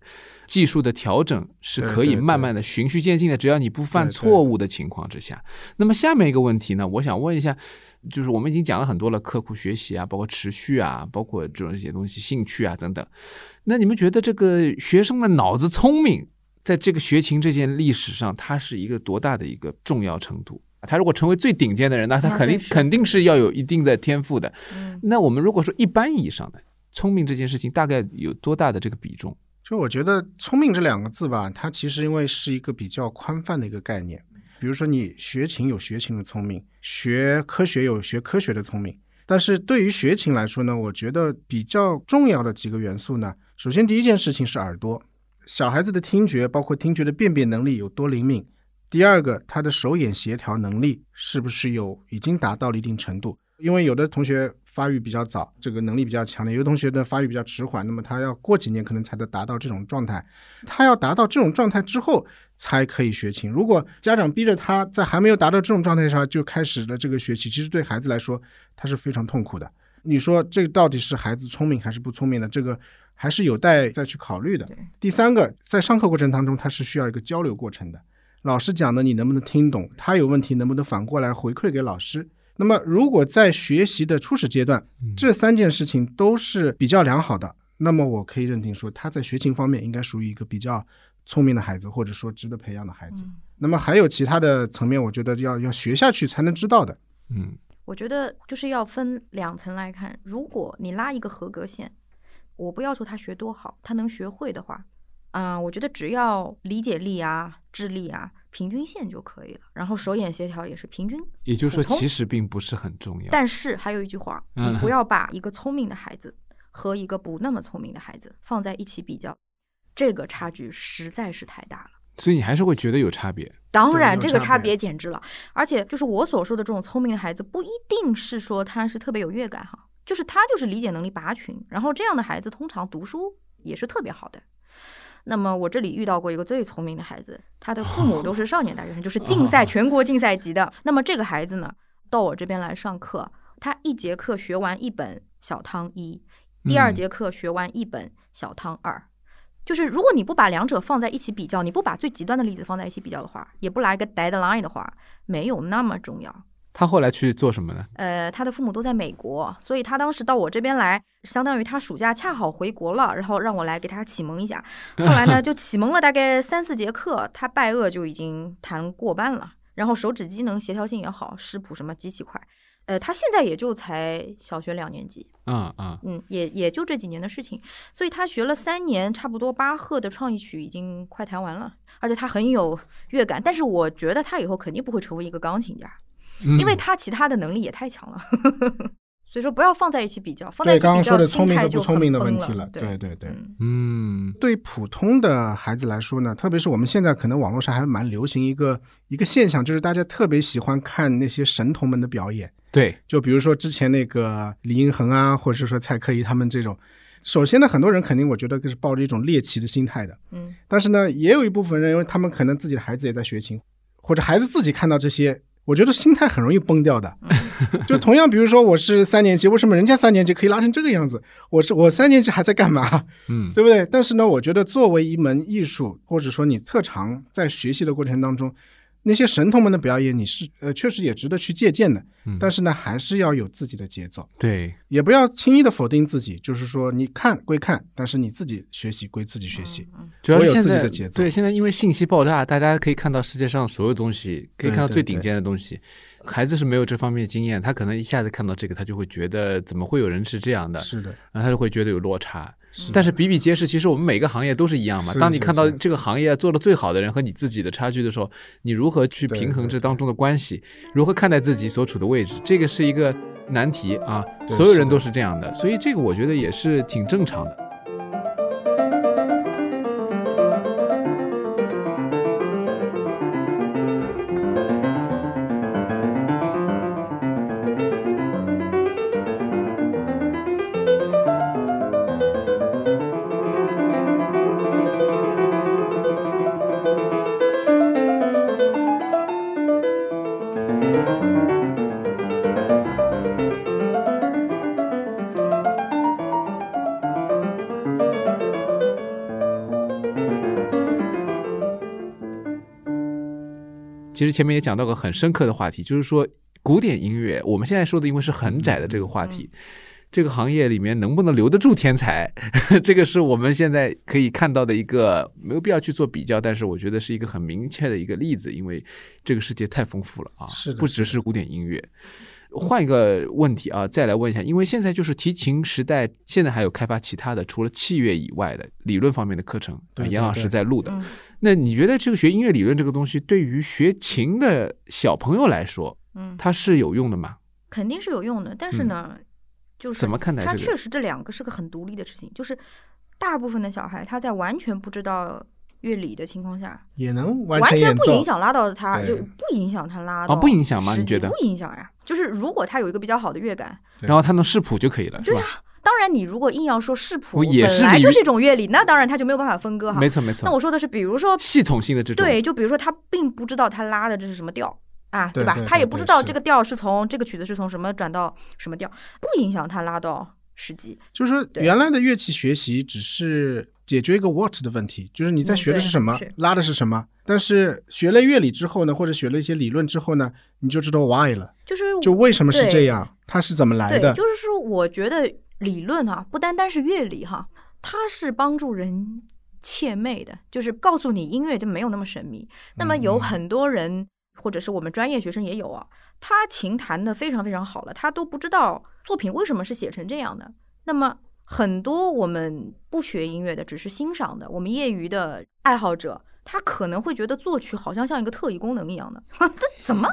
B: 技术的调整是可以慢慢的循序渐进的，只要你不犯错误的情况之下。那么下面一个问题呢，我想问一下，就是我们已经讲了很多了，刻苦学习啊，包括持续啊，包括这种一些东西，兴趣啊等等。那你们觉得这个学生的脑子聪明，在这个学琴这件历史上，它是一个多大的一个重要程度？他如果成为最顶尖的人，那他肯定肯定是要有一定的天赋的。
D: 嗯，
B: 那我们如果说一般意义上的，聪明这件事情大概有多大的这个比重？
C: 就我觉得“聪明”这两个字吧，它其实因为是一个比较宽泛的一个概念。比如说，你学琴有学琴的聪明，学科学有学科学的聪明。但是对于学琴来说呢，我觉得比较重要的几个元素呢，首先第一件事情是耳朵，小孩子的听觉包括听觉的辨别能力有多灵敏。第二个，他的手眼协调能力是不是有已经达到了一定程度？因为有的同学。发育比较早，这个能力比较强的，有的同学的发育比较迟缓，那么他要过几年可能才能达到这种状态。他要达到这种状态之后才可以学琴。如果家长逼着他在还没有达到这种状态上就开始了这个学习，其实对孩子来说他是非常痛苦的。你说这到底是孩子聪明还是不聪明的？这个还是有待再去考虑的。第三个，在上课过程当中，他是需要一个交流过程的。老师讲的你能不能听懂？他有问题能不能反过来回馈给老师？那么，如果在学习的初始阶段，这三件事情都是比较良好的，那么我可以认定说，他在学琴方面应该属于一个比较聪明的孩子，或者说值得培养的孩子。那么还有其他的层面，我觉得要要学下去才能知道的。
B: 嗯，
D: 我觉得就是要分两层来看。如果你拉一个合格线，我不要求他学多好，他能学会的话，啊，我觉得只要理解力啊、智力啊。平均线就可以了，然后手眼协调也是平均，
B: 也就是说其实并不是很重要。
D: 但是还有一句话，你不要把一个聪明的孩子和一个不那么聪明的孩子放在一起比较，这个差距实在是太大了。
B: 所以你还是会觉得有差别。
D: 当然，这个差别简直了。而且就是我所说的这种聪明的孩子，不一定是说他是特别有乐感哈，就是他就是理解能力拔群，然后这样的孩子通常读书也是特别好的。那么我这里遇到过一个最聪明的孩子，他的父母都 是少年大学生，就是竞赛全国竞赛级的。那么这个孩子呢，到我这边来上课，他一节课学完一本小汤一，第二节课学完一本小汤二。就是如果你不把两者放在一起比较，你不把最极端的例子放在一起比较的话，也不来个 deadline 的话，没有那么重要。
B: 他后来去做什么呢？
D: 呃，他的父母都在美国，所以他当时到我这边来，相当于他暑假恰好回国了，然后让我来给他启蒙一下。后来呢，就启蒙了大概三四节课，他拜厄就已经弹过半了，然后手指机能协调性也好，视谱什么极其快。呃，他现在也就才小学两年级，
B: 嗯嗯
D: 嗯，也也就这几年的事情，所以他学了三年，差不多巴赫的创意曲已经快弹完了，而且他很有乐感。但是我觉得他以后肯定不会成为一个钢琴家。因为他其他的能力也太强了，所以说不要放在一起比较，放在一起比较
C: 聪明和
D: 不
C: 聪明的问题
D: 了。
C: 对对对，
B: 嗯，
C: 对普通的孩子来说呢，特别是我们现在可能网络上还蛮流行一个一个现象，就是大家特别喜欢看那些神童们的表演。
B: 对，
C: 就比如说之前那个李英恒啊，或者是说蔡克仪他们这种，首先呢，很多人肯定我觉得是抱着一种猎奇的心态的，
D: 嗯，
C: 但是呢，也有一部分人，因为他们可能自己的孩子也在学琴，或者孩子自己看到这些。我觉得心态很容易崩掉的，就同样，比如说我是三年级，为什么人家三年级可以拉成这个样子？我是我三年级还在干嘛？
B: 嗯，
C: 对不对？但是呢，我觉得作为一门艺术，或者说你特长，在学习的过程当中。那些神童们的表演，你是呃确实也值得去借鉴的，但是呢，还是要有自己的节奏，
B: 对，
C: 也不要轻易的否定自己，就是说你看归看，但是你自己学习归自己学习，
B: 主要
C: 有自己的节奏。
B: 对，现在因为信息爆炸，大家可以看到世界上所有东西，可以看到最顶尖的东西。孩子是没有这方面经验，他可能一下子看到这个，他就会觉得怎么会有人是这样的？
C: 是的，
B: 然后他就会觉得有落差。但是比比皆是，其实我们每个行业都是一样嘛。当你看到这个行业做的最好的人和你自己的差距的时候，你如何去平衡这当中的关系？如何看待自己所处的位置？这个是一个难题啊！所有人都是这样的，所以这个我觉得也是挺正常的。实前面也讲到个很深刻的话题，就是说古典音乐，我们现在说的因为是很窄的这个话题，这个行业里面能不能留得住天才，这个是我们现在可以看到的一个没有必要去做比较，但是我觉得是一个很明确的一个例子，因为这个世界太丰富了啊，
C: 是
B: 不只是古典音乐。换一个问题啊，再来问一下，因为现在就是提琴时代，现在还有开发其他的，除了器乐以外的理论方面的课程，
C: 对对
B: 严老师在录的。
D: 嗯。
B: 那你觉得这个学音乐理论这个东西，对于学琴的小朋友来说，
D: 嗯，
B: 它是有用的吗？
D: 肯定是有用的，但是呢，就是
B: 嗯怎么看待
D: 它
B: 这个？
D: 确实这两个是个很独立的事情，就是大部分的小孩他在完全不知道乐理的情况下，
C: 也能完
D: 完全不影。响拉到他，就不影响他拉
B: 啊
D: 到
B: 不影响吗
D: 实际
B: 你觉得
D: 不影响呀？就是如果他有一个比较好的乐感，
B: 然后他能视谱就可以了，对吧？
D: 当然你如果硬要说视谱本来就是一种乐理，那当然他就没有办法分割哈。
B: 没错没错。
D: 那我说的是，比如说
B: 系统性的这种，
D: 对，就比如说他并不知道他拉的这是什么调啊，吧？
C: 对吧
D: 他也不知道这个调是从这个曲子是从什么转到什么调，不影响他拉到实际。
C: 就是说，原来的乐器学习只是解决一个 what 的问题，就是你在学的是什么，
D: 是
C: 拉的是什么。但是学了乐理之后呢，或者学了一些理论之后呢，你就知道 why 了，
D: 就是
C: 就为什么是这样，它是怎么来
D: 对，
C: 的。
D: 就是说，我觉得理论哈、不单单是乐理哈、它是帮助人切妹的，就是告诉你音乐就没有那么神秘。那么有
C: 嗯
D: 很多人，或者是我们专业学生也有啊，他琴弹的非常非常好了，他都不知道作品为什么是写成这样的。那么很多我们不学音乐的，只是欣赏的，我们业余的爱好者，他可能会觉得作曲好像像一个特异功能一样的，这怎么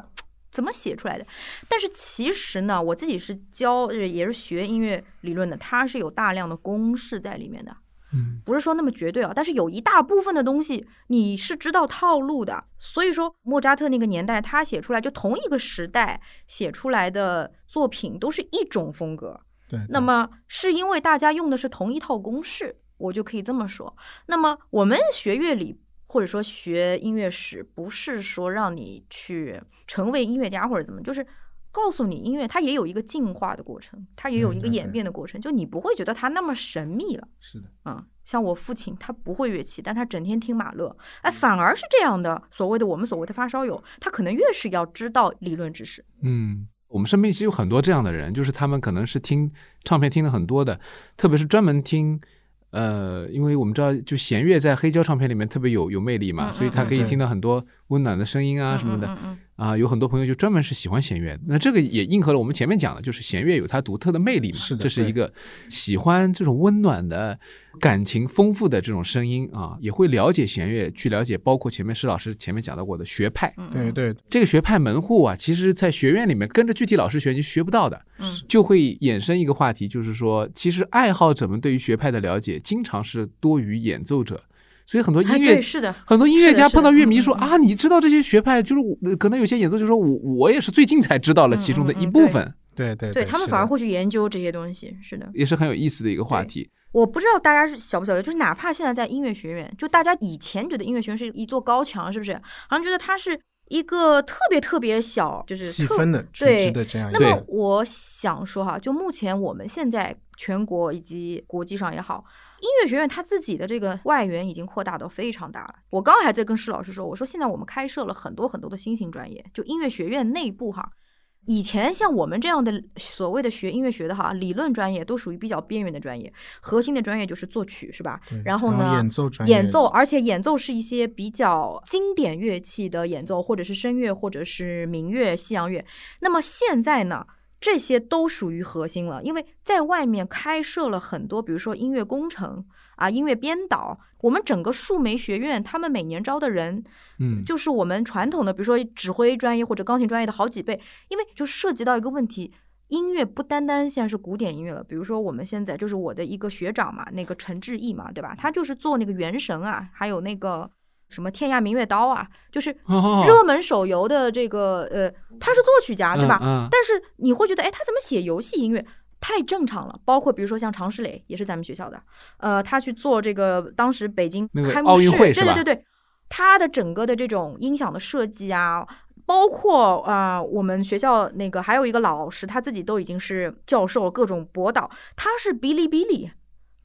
D: 怎么写出来的？但是其实呢，我自己是教，也是学音乐理论的，它是有大量的公式在里面的，
B: 嗯，
D: 不是说那么绝对啊。但是有一大部分的东西你是知道套路的，所以说莫扎特那个年代他写出来，就同一个时代写出来的作品都是一种风格。
C: 对，
D: 那么是因为大家用的是同一套公式，我就可以这么说。那么我们学乐理或者说学音乐史，不是说让你去成为音乐家或者怎么，就是告诉你音乐它也有一个进化的过程，它也有一个演变的过程，就你不会觉得它那么神秘了。
C: 是的，
D: 嗯，像我父亲，他不会乐器，但他整天听马勒，哎，反而是这样的。所谓的我们所谓的发烧友，他可能越是要知道理论知识。
B: 嗯，我们身边其实有很多这样的人，就是他们可能是听唱片听的很多的，特别是专门听。呃，因为我们知道，就弦乐在黑胶唱片里面特别有有魅力嘛，
D: 嗯
B: 所以他可以听到很多温暖的声音啊什么的。啊，有很多朋友就专门是喜欢弦乐，那这个也应和了我们前面讲的，就是弦乐有它独特的魅力嘛。
C: 是的
B: 这是一个喜欢这种温暖的、感情丰富的这种声音啊，也会了解弦乐，去了解包括前面施老师前面讲到过的学派。
D: 嗯，
C: 对对，
B: 这个学派门户啊，其实在学院里面跟着具体老师学你学不到的，
D: 嗯
B: 就会衍生一个话题，就是说，其实爱好者们对于学派的了解，经常是多于演奏者，所以很多
D: 哎
B: 音乐
D: 对是的，
B: 很多音乐家碰到乐迷说啊，你知道这些学派，就是我呃可能有些演奏就说我我也是最近才知道了其中的一部分，
C: 对对
D: 对他们反而会去研究这些东西。是的，
B: 也是很有意思的一个话题。
D: 我不知道大家是晓不晓得，就是哪怕现在在音乐学院，就大家以前觉得音乐学院是一座高墙，是不是？好像觉得它是一个特别特别小，就是
C: 细分的、
D: 对
C: 的这样
D: 那。么我想说哈，就目前我们现在全国以及国际上也好，音乐学院它自己的这个外援已经扩大到非常大了。我刚刚还在跟施老师说，我说现在我们开设了很多很多的新型专业，就音乐学院内部哈。以前像我们这样的所谓的学音乐学的哈，理论专业都属于比较边缘的专业，核心的专业就是作曲是吧？然后呢，
C: 演奏专业
D: 演奏，而且演奏是一些比较经典乐器的演奏，或者是声乐，或者是民乐、西洋乐。那么现在呢，这些都属于核心了，因为在外面开设了很多，比如说音乐工程啊、音乐编导。我们整个数媒学院，他们每年招的人，
B: 嗯，
D: 就是我们传统的，比如说指挥专业或者钢琴专业的好几倍，因为就涉及到一个问题。音乐不单单现在是古典音乐了，比如说我们现在就是我的一个学长嘛，那个陈志毅嘛，对吧？他就是做那个《原神》啊，还有那个什么《天涯明月刀》啊，就是
B: 哦
D: 热门手游的这个呃，他是作曲家，对吧？但是你会觉得，哎，他怎么写游戏音乐？太正常了，包括比如说像常石磊，也是咱们学校的，呃，他去做这个当时北京开幕式，对对对对，他的整个的这种音响的设计啊，包括啊、呃我们学校那个还有一个老师，他自己都已经是教授，各种博导，他是哔哩哔哩、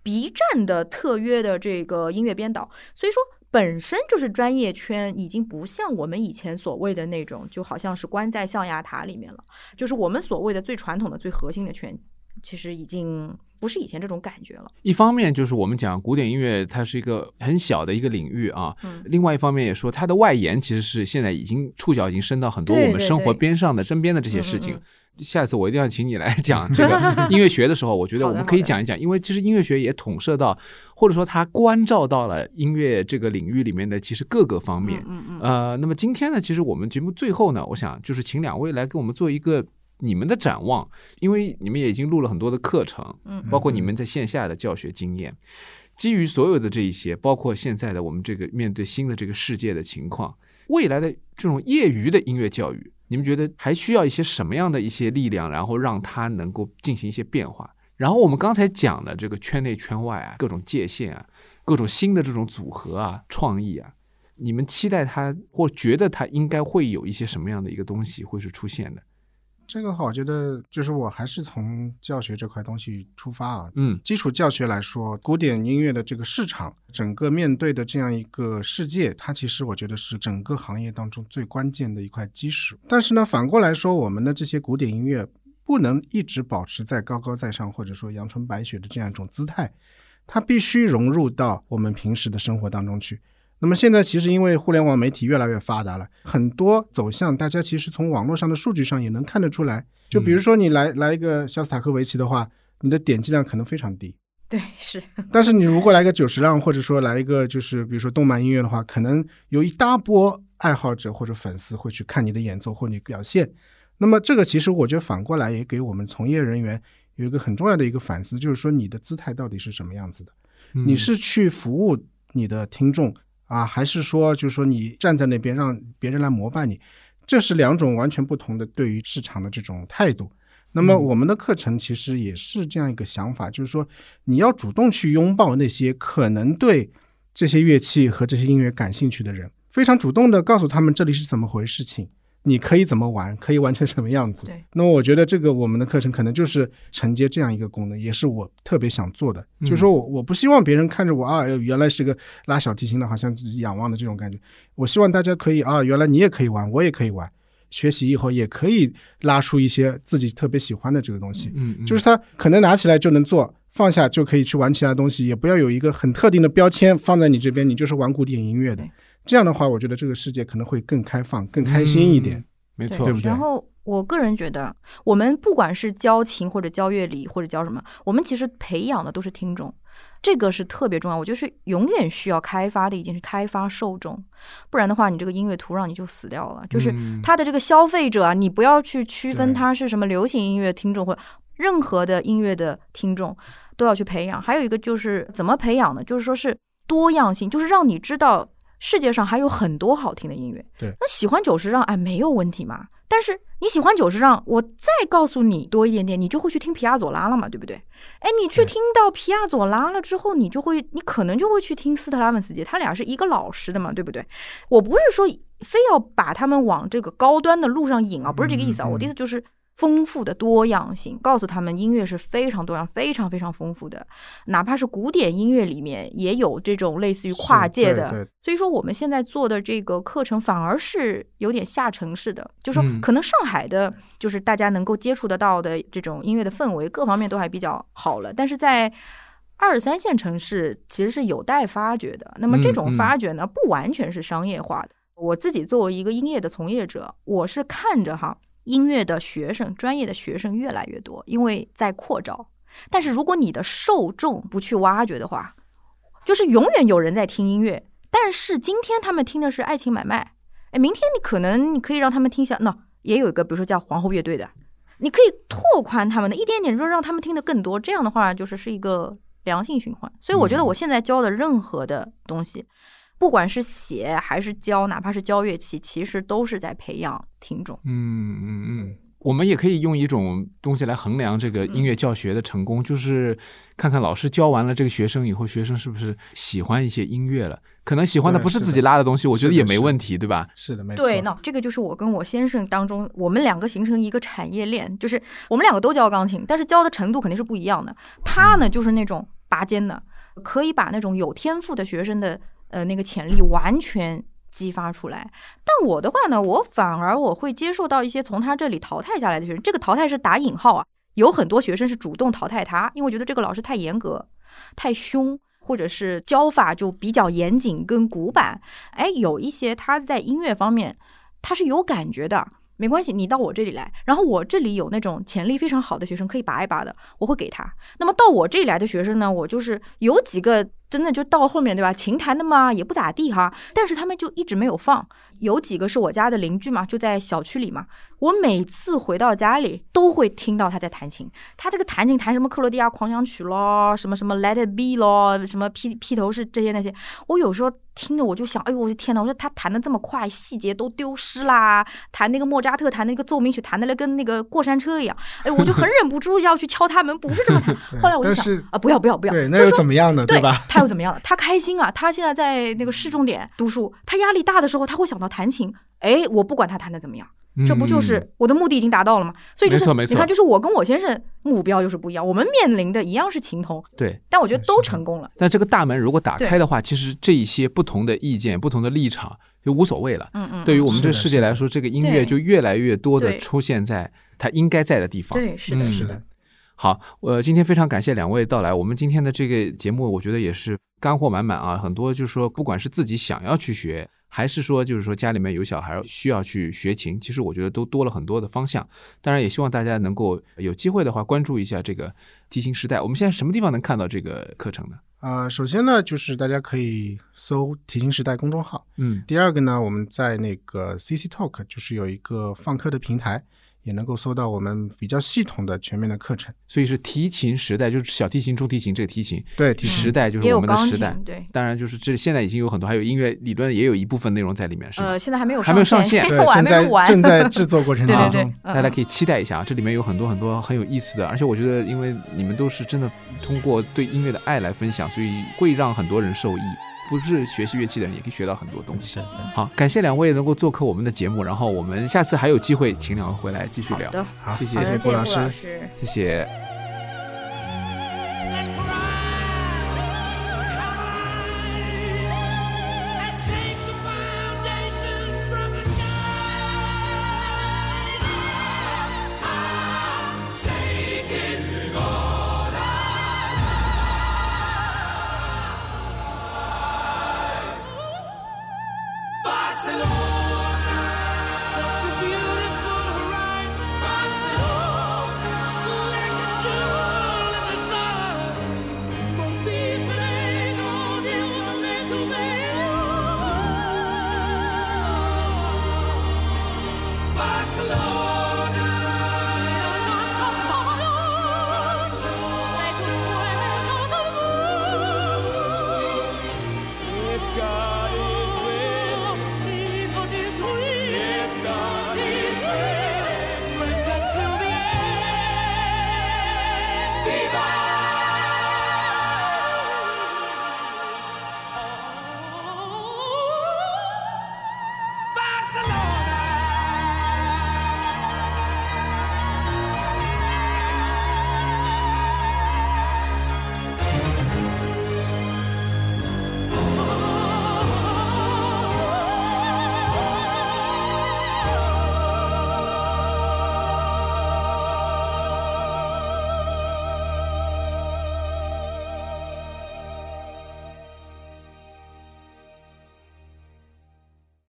D: B 站的特约的这个音乐编导，所以说本身就是专业圈已经不像我们以前所谓的那种，就好像是关在象牙塔里面了，就是我们所谓的最传统的、最核心的圈，其实已经不是以前这种感觉了。
B: 一方面就是我们讲古典音乐，它是一个很小的一个领域啊。
D: 嗯
B: 另外一方面也说，它的外延其实是现在已经触角已经伸到很多我们生活边上的身边的这些事情。
D: 嗯嗯嗯
B: 下次我一定要请你来讲 这个音乐学的时候，我觉得我们可以讲一讲，因为其实音乐学也统摄到，或者说它关照到了音乐这个领域里面的其实各个方面。
D: 嗯嗯
B: 呃，那么今天呢，其实我们节目最后呢，我想就是请两位来给我们做一个你们的展望，因为你们也已经录了很多的课程，
D: 嗯
B: 包括你们在线下的教学经验。基于所有的这一些，包括现在的我们这个面对新的这个世界的情况，未来的这种业余的音乐教育，你们觉得还需要一些什么样的一些力量，然后让它能够进行一些变化？然后我们刚才讲的这个圈内圈外啊，各种界限啊，各种新的这种组合啊、创意啊，你们期待它或觉得它应该会有一些什么样的一个东西会是出现的？
C: 这个话，我觉得就是我还是从教学这块东西出发啊。
B: 嗯
C: 基础教学来说，古典音乐的这个市场，整个面对的这样一个世界，它其实我觉得是整个行业当中最关键的一块基石。但是呢，反过来说，我们的这些古典音乐不能一直保持在高高在上，或者说阳春白雪的这样一种姿态，它必须融入到我们平时的生活当中去。那么现在其实因为互联网媒体越来越发达了，很多走向大家其实从网络上的数据上也能看得出来。就比如说你来来一个肖斯塔科维奇的话，你的点击量可能非常低。
D: 对是，
C: 但是你如果来个九十浪，或者说来一个就是比如说动漫音乐的话，可能有一大波爱好者或者粉丝会去看你的演奏或你表现。那么这个其实我觉得反过来也给我们从业人员有一个很重要的一个反思，就是说你的姿态到底是什么样子的？
B: 嗯
C: 你是去服务你的听众啊，还是说就是说你站在那边让别人来膜拜你？这是两种完全不同的对于市场的这种态度。那么
B: 嗯
C: 我们的课程其实也是这样一个想法，就是说你要主动去拥抱那些可能对这些乐器和这些音乐感兴趣的人，非常主动的告诉他们这里是怎么回事情，你可以怎么玩，可以玩成什么样子。
D: 对，
C: 那么我觉得这个我们的课程可能就是承接这样一个功能，也是我特别想做的。
B: 嗯
C: 就是说我我不希望别人看着我啊，原来是个拉小提琴的，好像仰望的这种感觉。我希望大家可以啊，原来你也可以玩，我也可以玩。学习以后也可以拉出一些自己特别喜欢的这个东西，
B: 嗯，嗯
C: 就是他可能拿起来就能做，放下就可以去玩其他东西，也不要有一个很特定的标签放在你这边，你就是玩古典音乐的
D: 对。
C: 这样的话，我觉得这个世界可能会更开放、更开心一点。
B: 嗯没错，
C: 对不对
D: 然后我个人觉得，我们不管是教琴或者教乐理或者教什么，我们其实培养的都是听众，这个是特别重要。我觉得是永远需要开发的一件事，开发受众，不然的话，你这个音乐土壤你就死掉了。就是
B: 嗯
D: 他的这个消费者啊，你不要去区分
C: 对
D: 他是什么流行音乐听众或任何的音乐的听众都要去培养。还有一个就是怎么培养呢？就是说是多样性，就是让你知道世界上还有很多好听的音乐。
C: 对
D: 那喜欢久石让，哎，没有问题嘛。但是你喜欢久石让，我再告诉你多一点点，你就会去听皮亚佐拉了嘛，对不对？哎，你去听到皮亚佐拉了之后，你就会，你可能就会去听斯特拉文斯基，他俩是一个老师的嘛，对不对？我不是说非要把他们往这个高端的路上引啊，不是这个意思啊。
C: 嗯嗯
D: 我的意思就是丰富的多样性，告诉他们音乐是非常多样、非常非常丰富的，哪怕是古典音乐里面也有这种类似于跨界的。
C: 对对
D: 所以说，我们现在做的这个课程反而是有点下沉式的，就是说
B: 嗯
D: 可能上海的，就是大家能够接触得到的这种音乐的氛围，各方面都还比较好了，但是在。二三线城市其实是有待发掘的。那么这种发掘呢，不完全是商业化的。我自己作为一个音乐的从业者，我是看着哈，音乐的学生、专业的学生越来越多，因为在扩招。但是如果你的受众不去挖掘的话，就是永远有人在听音乐，但是今天他们听的是爱情买卖，哎，明天你可能你可以让他们听下，那也有一个，比如说叫皇后乐队的，你可以拓宽他们的一点点，就让他们听得更多，这样的话就是是一个良性循环。所以我觉得我现在教的任何的东西，不管是写还是教，哪怕是教乐器，其实都是在培养听众。
B: 嗯嗯嗯，我们也可以用一种东西来衡量这个音乐教学的成功，就是看看老师教完了这个学生以后，学生是不是喜欢一些音乐了。可能喜欢的不是自己拉的东西，我觉得也没问题，对吧？
C: 是的，没错。
D: 对，那这个就是我跟我先生当中，我们两个形成一个产业链，就是我们两个都教钢琴，但是教的程度肯定是不一样的。他呢，就是那种拔尖的，可以把那种有天赋的学生的呃那个潜力完全激发出来。但我的话呢，我反而我会接受到一些从他这里淘汰下来的学生，这个淘汰是打引号啊，有很多学生是主动淘汰他，因为我觉得这个老师太严格、太凶。或者是教法就比较严谨跟古板，哎，有一些他在音乐方面他是有感觉的，没关系，你到我这里来，然后我这里有那种潜力非常好的学生可以拔一拔的，我会给他。那么到我这里来的学生呢，我就是有几个真的就到后面对吧，琴弹的嘛也不咋地哈，但是他们就一直没有放。有几个是我家的邻居嘛，就在小区里嘛。我每次回到家里都会听到他在弹琴。他这个弹琴弹什么克罗地亚狂想曲咯，什么什么 Let It Be 咯，什么披披头士这些那些。我有时候听着我就想，哎呦我的天呐，我说他弹的这么快，细节都丢失啦。弹那个莫扎特弹那个奏鸣曲，弹的来跟那个过山车一样。哎，我就很忍不住要去敲他门，不是这么弹。后来我就想啊，不要不要不要。
C: 对，那又怎么样呢？
D: 对
C: 吧？
D: 他又怎么样了？他开心啊！他现在在那个市重点读书，他压力大的时候他会想到弹琴。哎，我不管他弹的怎么样，这不就是我的目的已经达到了吗？所以就是你看，就是我跟我先生目标就是不一样，我们面临的一样是情同，
B: 对，
D: 但我觉得都成功了。
B: 但这个大门如果打开的话，其实这一些不同的意见、不同的立场就无所谓了。
D: 嗯嗯，
B: 对于我们这个世界来说，这个音乐就越来越多的出现在它应该在的地方。
D: 对，是的，是的。
B: 好，呃，今天非常感谢两位到来。我们今天的这个节目，我觉得也是干货满满啊，很多就是说，不管是自己想要去学。还是说，就是说家里面有小孩需要去学琴，其实我觉得都多了很多的方向。当然，也希望大家能够有机会的话关注一下这个提琴时代。我们现在什么地方能看到这个课程呢？
C: 啊，首先呢，就是大家可以搜提琴时代公众号。
B: 嗯，
C: 第二个呢，我们在那个 CC Talk 就是有一个放课的平台。也能够搜到我们比较系统的、全面的课程，
B: 所以是提琴时代，就是小提琴、中提琴这个提琴，
C: 对，
B: 时代就是我们的时代，
D: 对。
B: 当然，就是这现在已经有很多，还有音乐理论也有一部分内容在里面，是
D: 呃，现在还没有
B: 还没有上线，
C: 对，正在正在制作过程 当
D: 中，
B: 大家可以期待一下啊，这里面有很多很多很有意思的，而且我觉得，因为你们都是真的通过对音乐的爱来分享，所以会让很多人受益。不是学习乐器的人也可以学到很多东西。好，感谢两位能够做客我们的节目，然后我们下次还有机会请两位回来继续聊。
C: 好，
B: 谢
C: 谢郭老师，
B: 谢谢。